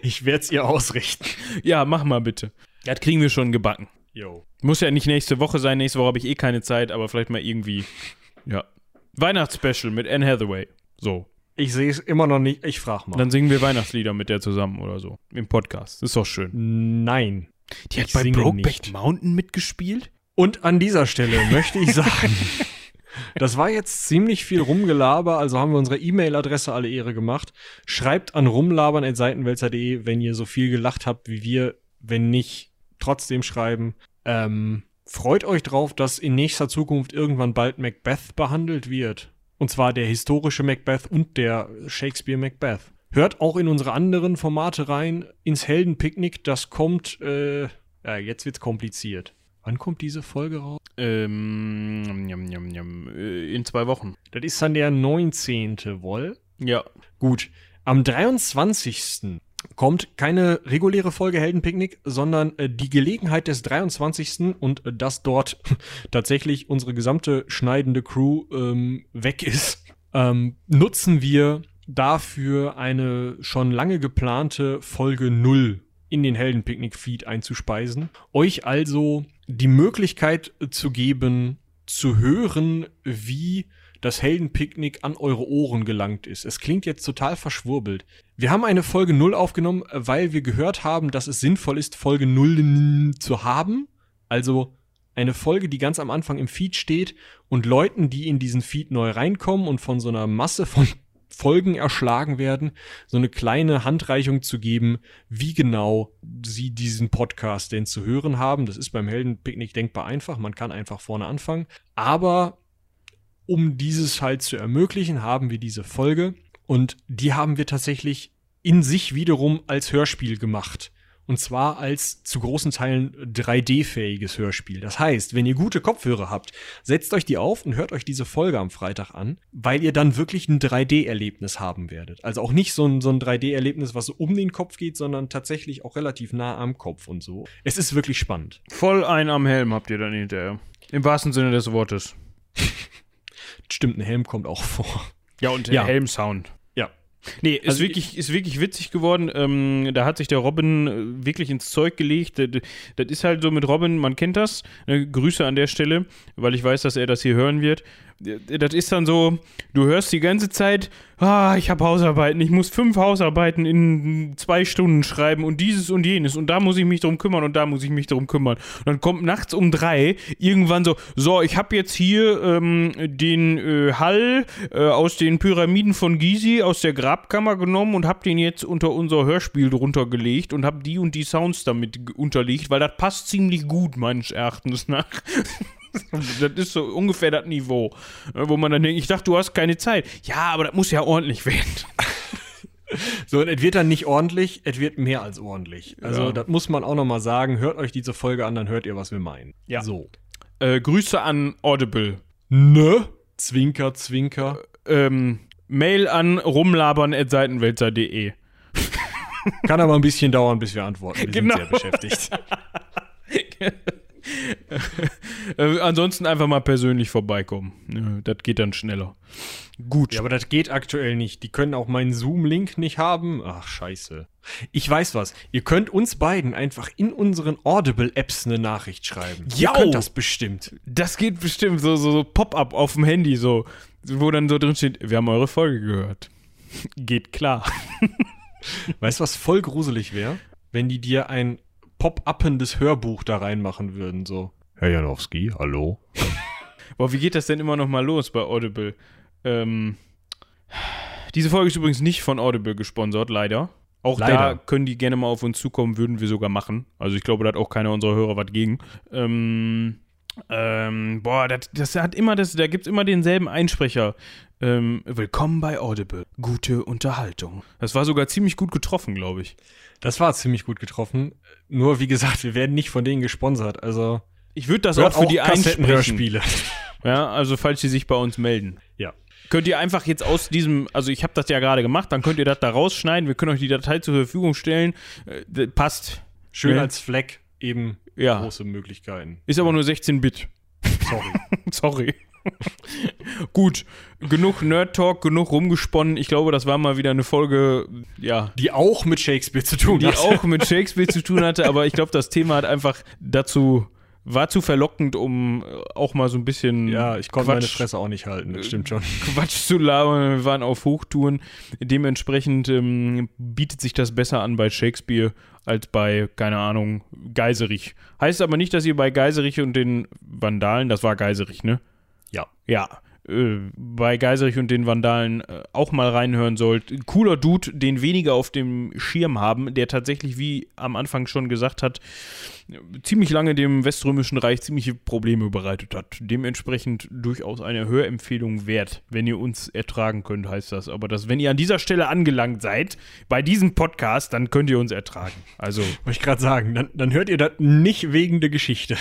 Ich werde es ihr ausrichten. ja, mach mal bitte. Das kriegen wir schon gebacken. Yo. Muss ja nicht nächste Woche sein, nächste Woche habe ich eh keine Zeit, aber vielleicht mal irgendwie, ja. Weihnachtsspecial mit Anne Hathaway. So. Ich sehe es immer noch nicht. Ich frag mal. Dann singen wir Weihnachtslieder mit der zusammen oder so. Im Podcast. ist doch schön. Nein. Die hat bei Brokeback. Mountain mitgespielt? Und an dieser Stelle <laughs> möchte ich sagen, das war jetzt ziemlich viel Rumgelaber, also haben wir unsere E-Mail-Adresse alle Ehre gemacht. Schreibt an rumlabern.seitenwälzer.de, wenn ihr so viel gelacht habt wie wir. Wenn nicht, trotzdem schreiben. Ähm, freut euch drauf, dass in nächster Zukunft irgendwann bald Macbeth behandelt wird. Und zwar der historische Macbeth und der Shakespeare Macbeth. Hört auch in unsere anderen Formate rein, ins Heldenpicknick, das kommt, äh, ja, jetzt wird's kompliziert. Wann kommt diese Folge raus? Ähm, njam, njam, njam, äh, in zwei Wochen. Das ist dann der 19. Woll. Ja. Gut. Am 23. kommt keine reguläre Folge Heldenpicknick, sondern äh, die Gelegenheit des 23. und äh, dass dort <laughs> tatsächlich unsere gesamte schneidende Crew ähm, weg ist, ähm, nutzen wir dafür eine schon lange geplante Folge 0 in den Heldenpicknick-Feed einzuspeisen. Euch also die Möglichkeit zu geben, zu hören, wie das Heldenpicknick an eure Ohren gelangt ist. Es klingt jetzt total verschwurbelt. Wir haben eine Folge 0 aufgenommen, weil wir gehört haben, dass es sinnvoll ist, Folge 0 zu haben. Also eine Folge, die ganz am Anfang im Feed steht und Leuten, die in diesen Feed neu reinkommen und von so einer Masse von <laughs> Folgen erschlagen werden, so eine kleine Handreichung zu geben, wie genau sie diesen Podcast denn zu hören haben. Das ist beim Heldenpicknick denkbar einfach. Man kann einfach vorne anfangen. Aber um dieses halt zu ermöglichen, haben wir diese Folge und die haben wir tatsächlich in sich wiederum als Hörspiel gemacht. Und zwar als zu großen Teilen 3D-fähiges Hörspiel. Das heißt, wenn ihr gute Kopfhörer habt, setzt euch die auf und hört euch diese Folge am Freitag an, weil ihr dann wirklich ein 3D-Erlebnis haben werdet. Also auch nicht so ein, so ein 3D-Erlebnis, was so um den Kopf geht, sondern tatsächlich auch relativ nah am Kopf und so. Es ist wirklich spannend. Voll ein am Helm habt ihr dann hinterher. Im wahrsten Sinne des Wortes. <laughs> Stimmt, ein Helm kommt auch vor. Ja, und der Ja. Helmsound. Ja. Nee, ist, Also wirklich, ist wirklich witzig geworden. Ähm, da hat sich der Robin äh, wirklich ins Zeug gelegt. Das, das ist halt so mit Robin, man kennt das. Äh, Grüße an der Stelle, weil ich weiß, dass er das hier hören wird. Das ist dann so, du hörst die ganze Zeit, ah, ich habe Hausarbeiten, ich muss fünf Hausarbeiten in zwei Stunden schreiben und dieses und jenes und da muss ich mich drum kümmern und da muss ich mich drum kümmern. Und dann kommt nachts um drei irgendwann so, so, ich habe jetzt hier ähm, den äh, Hall äh, aus den Pyramiden von Gizi aus der Grabkammer genommen und habe den jetzt unter unser Hörspiel drunter gelegt und habe die und die Sounds damit unterlegt, weil das passt ziemlich gut meines Erachtens nach. <laughs> <laughs> Das ist so ungefähr das Niveau, äh, wo man dann denkt, ich dachte, du hast keine Zeit. Ja, aber das muss ja ordentlich werden. <laughs> So, und es wird dann nicht ordentlich, es wird mehr als ordentlich. Also, Ja. das muss man auch nochmal sagen. Hört euch diese Folge an, dann hört ihr, was wir meinen. Ja. So. Äh, Grüße an Audible. Ne? Zwinker, zwinker. Ähm, Mail an rumlabern.seitenwälzer.de. Kann aber ein bisschen dauern, bis wir antworten. Wir Genau. sind sehr beschäftigt. <laughs> <laughs> Äh, ansonsten einfach mal persönlich vorbeikommen. Ja, das geht dann schneller. Gut. Ja, aber das geht aktuell nicht. Die können auch meinen Zoom-Link nicht haben. Ach, scheiße. Ich weiß was. Ihr könnt uns beiden einfach in unseren Audible-Apps eine Nachricht schreiben. Ihr Jau! könnt das bestimmt. Das geht bestimmt so, so, so Pop-up auf dem Handy, so, wo dann so drin steht, wir haben eure Folge gehört. <laughs> geht klar. <laughs> Weißt du, was voll gruselig wäre? Wenn die dir ein pop-uppendes Hörbuch da reinmachen würden, so. Herr Janowski, hallo? <laughs> Boah, wie geht das denn immer noch mal los bei Audible? Ähm, diese Folge ist übrigens nicht von Audible gesponsert, leider. Auch da Leider. können die gerne mal auf uns zukommen, würden wir sogar machen. Also ich glaube, da hat auch keiner unserer Hörer was gegen. Ähm, ähm, boah, das, das hat immer das, da gibt es immer denselben Einsprecher. Ähm, willkommen bei Audible. Gute Unterhaltung. Das war sogar ziemlich gut getroffen, glaube ich. Das war ziemlich gut getroffen. Nur, wie gesagt, wir werden nicht von denen gesponsert. Also, Ich würde das auch für die einsprechen. Kassettenhörspiele. <laughs> Ja, also falls sie sich bei uns melden. Ja. Könnt ihr einfach jetzt aus diesem, also ich habe das ja gerade gemacht, dann könnt ihr das da rausschneiden, wir können euch die Datei zur Verfügung stellen. Äh, passt. Schön Ja. als Fleck eben Ja. große Möglichkeiten. Ist aber nur 16-Bit. Sorry. <laughs> Sorry. Gut, genug Nerd Talk, genug rumgesponnen. Ich glaube, das war mal wieder eine Folge, ja, Die auch mit Shakespeare zu tun die hat. auch mit Shakespeare zu tun hatte, aber ich glaube, das Thema hat einfach dazu, war zu verlockend, um äh, auch mal so ein bisschen Ja, ich konnte meine Quatsch, Fresse auch nicht halten, das stimmt schon. <laughs> Quatsch zu labern. Wir waren auf Hochtouren. Dementsprechend ähm, bietet sich das besser an bei Shakespeare als bei, keine Ahnung, Geiserich. Heißt aber nicht, dass ihr bei Geiserich und den Vandalen, das war Geiserich, ne? Ja. Ja. Äh, bei Geiserich und den Vandalen äh, auch mal reinhören sollt. Cooler Dude, den weniger auf dem Schirm haben, der tatsächlich, wie am Anfang schon gesagt hat, ziemlich lange dem Weströmischen Reich ziemliche Probleme bereitet hat. Dementsprechend durchaus eine Hörempfehlung wert, wenn ihr uns ertragen könnt, heißt das. Aber das, wenn ihr an dieser Stelle angelangt seid, bei diesem Podcast, dann könnt ihr uns ertragen. Also <laughs> Wollte ich gerade sagen, dann, dann hört ihr das nicht wegen der Geschichte.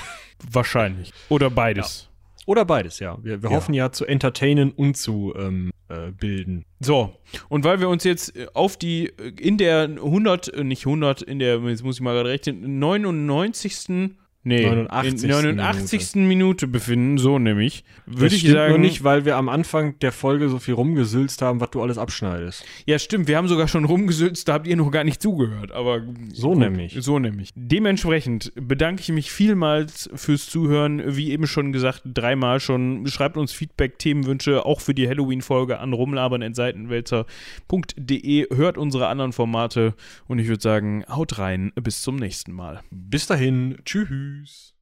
wahrscheinlich. Oder beides. Oder beides, ja. Wir, wir Ja. hoffen ja zu entertainen und zu ähm, äh, bilden. So, und weil wir uns jetzt äh, auf die, äh, in der 100, äh, nicht 100, in der, jetzt muss ich mal gerade rechnen, 99. Nee, 89. in 89. Minute. befinden, so nämlich, würde ich sagen. nur nicht, weil wir am Anfang der Folge so viel rumgesülzt haben, was du alles abschneidest. Ja, stimmt, wir haben sogar schon rumgesülzt, da habt ihr noch gar nicht zugehört, aber So nämlich. So nämlich. Dementsprechend bedanke ich mich vielmals fürs Zuhören, wie eben schon gesagt, dreimal schon. Schreibt uns Feedback, Themenwünsche, auch für die Halloween-Folge an rumlabern.seitenwälzer.de. Hört unsere anderen Formate und ich würde sagen, haut rein, bis zum nächsten Mal. Bis dahin, tschüss.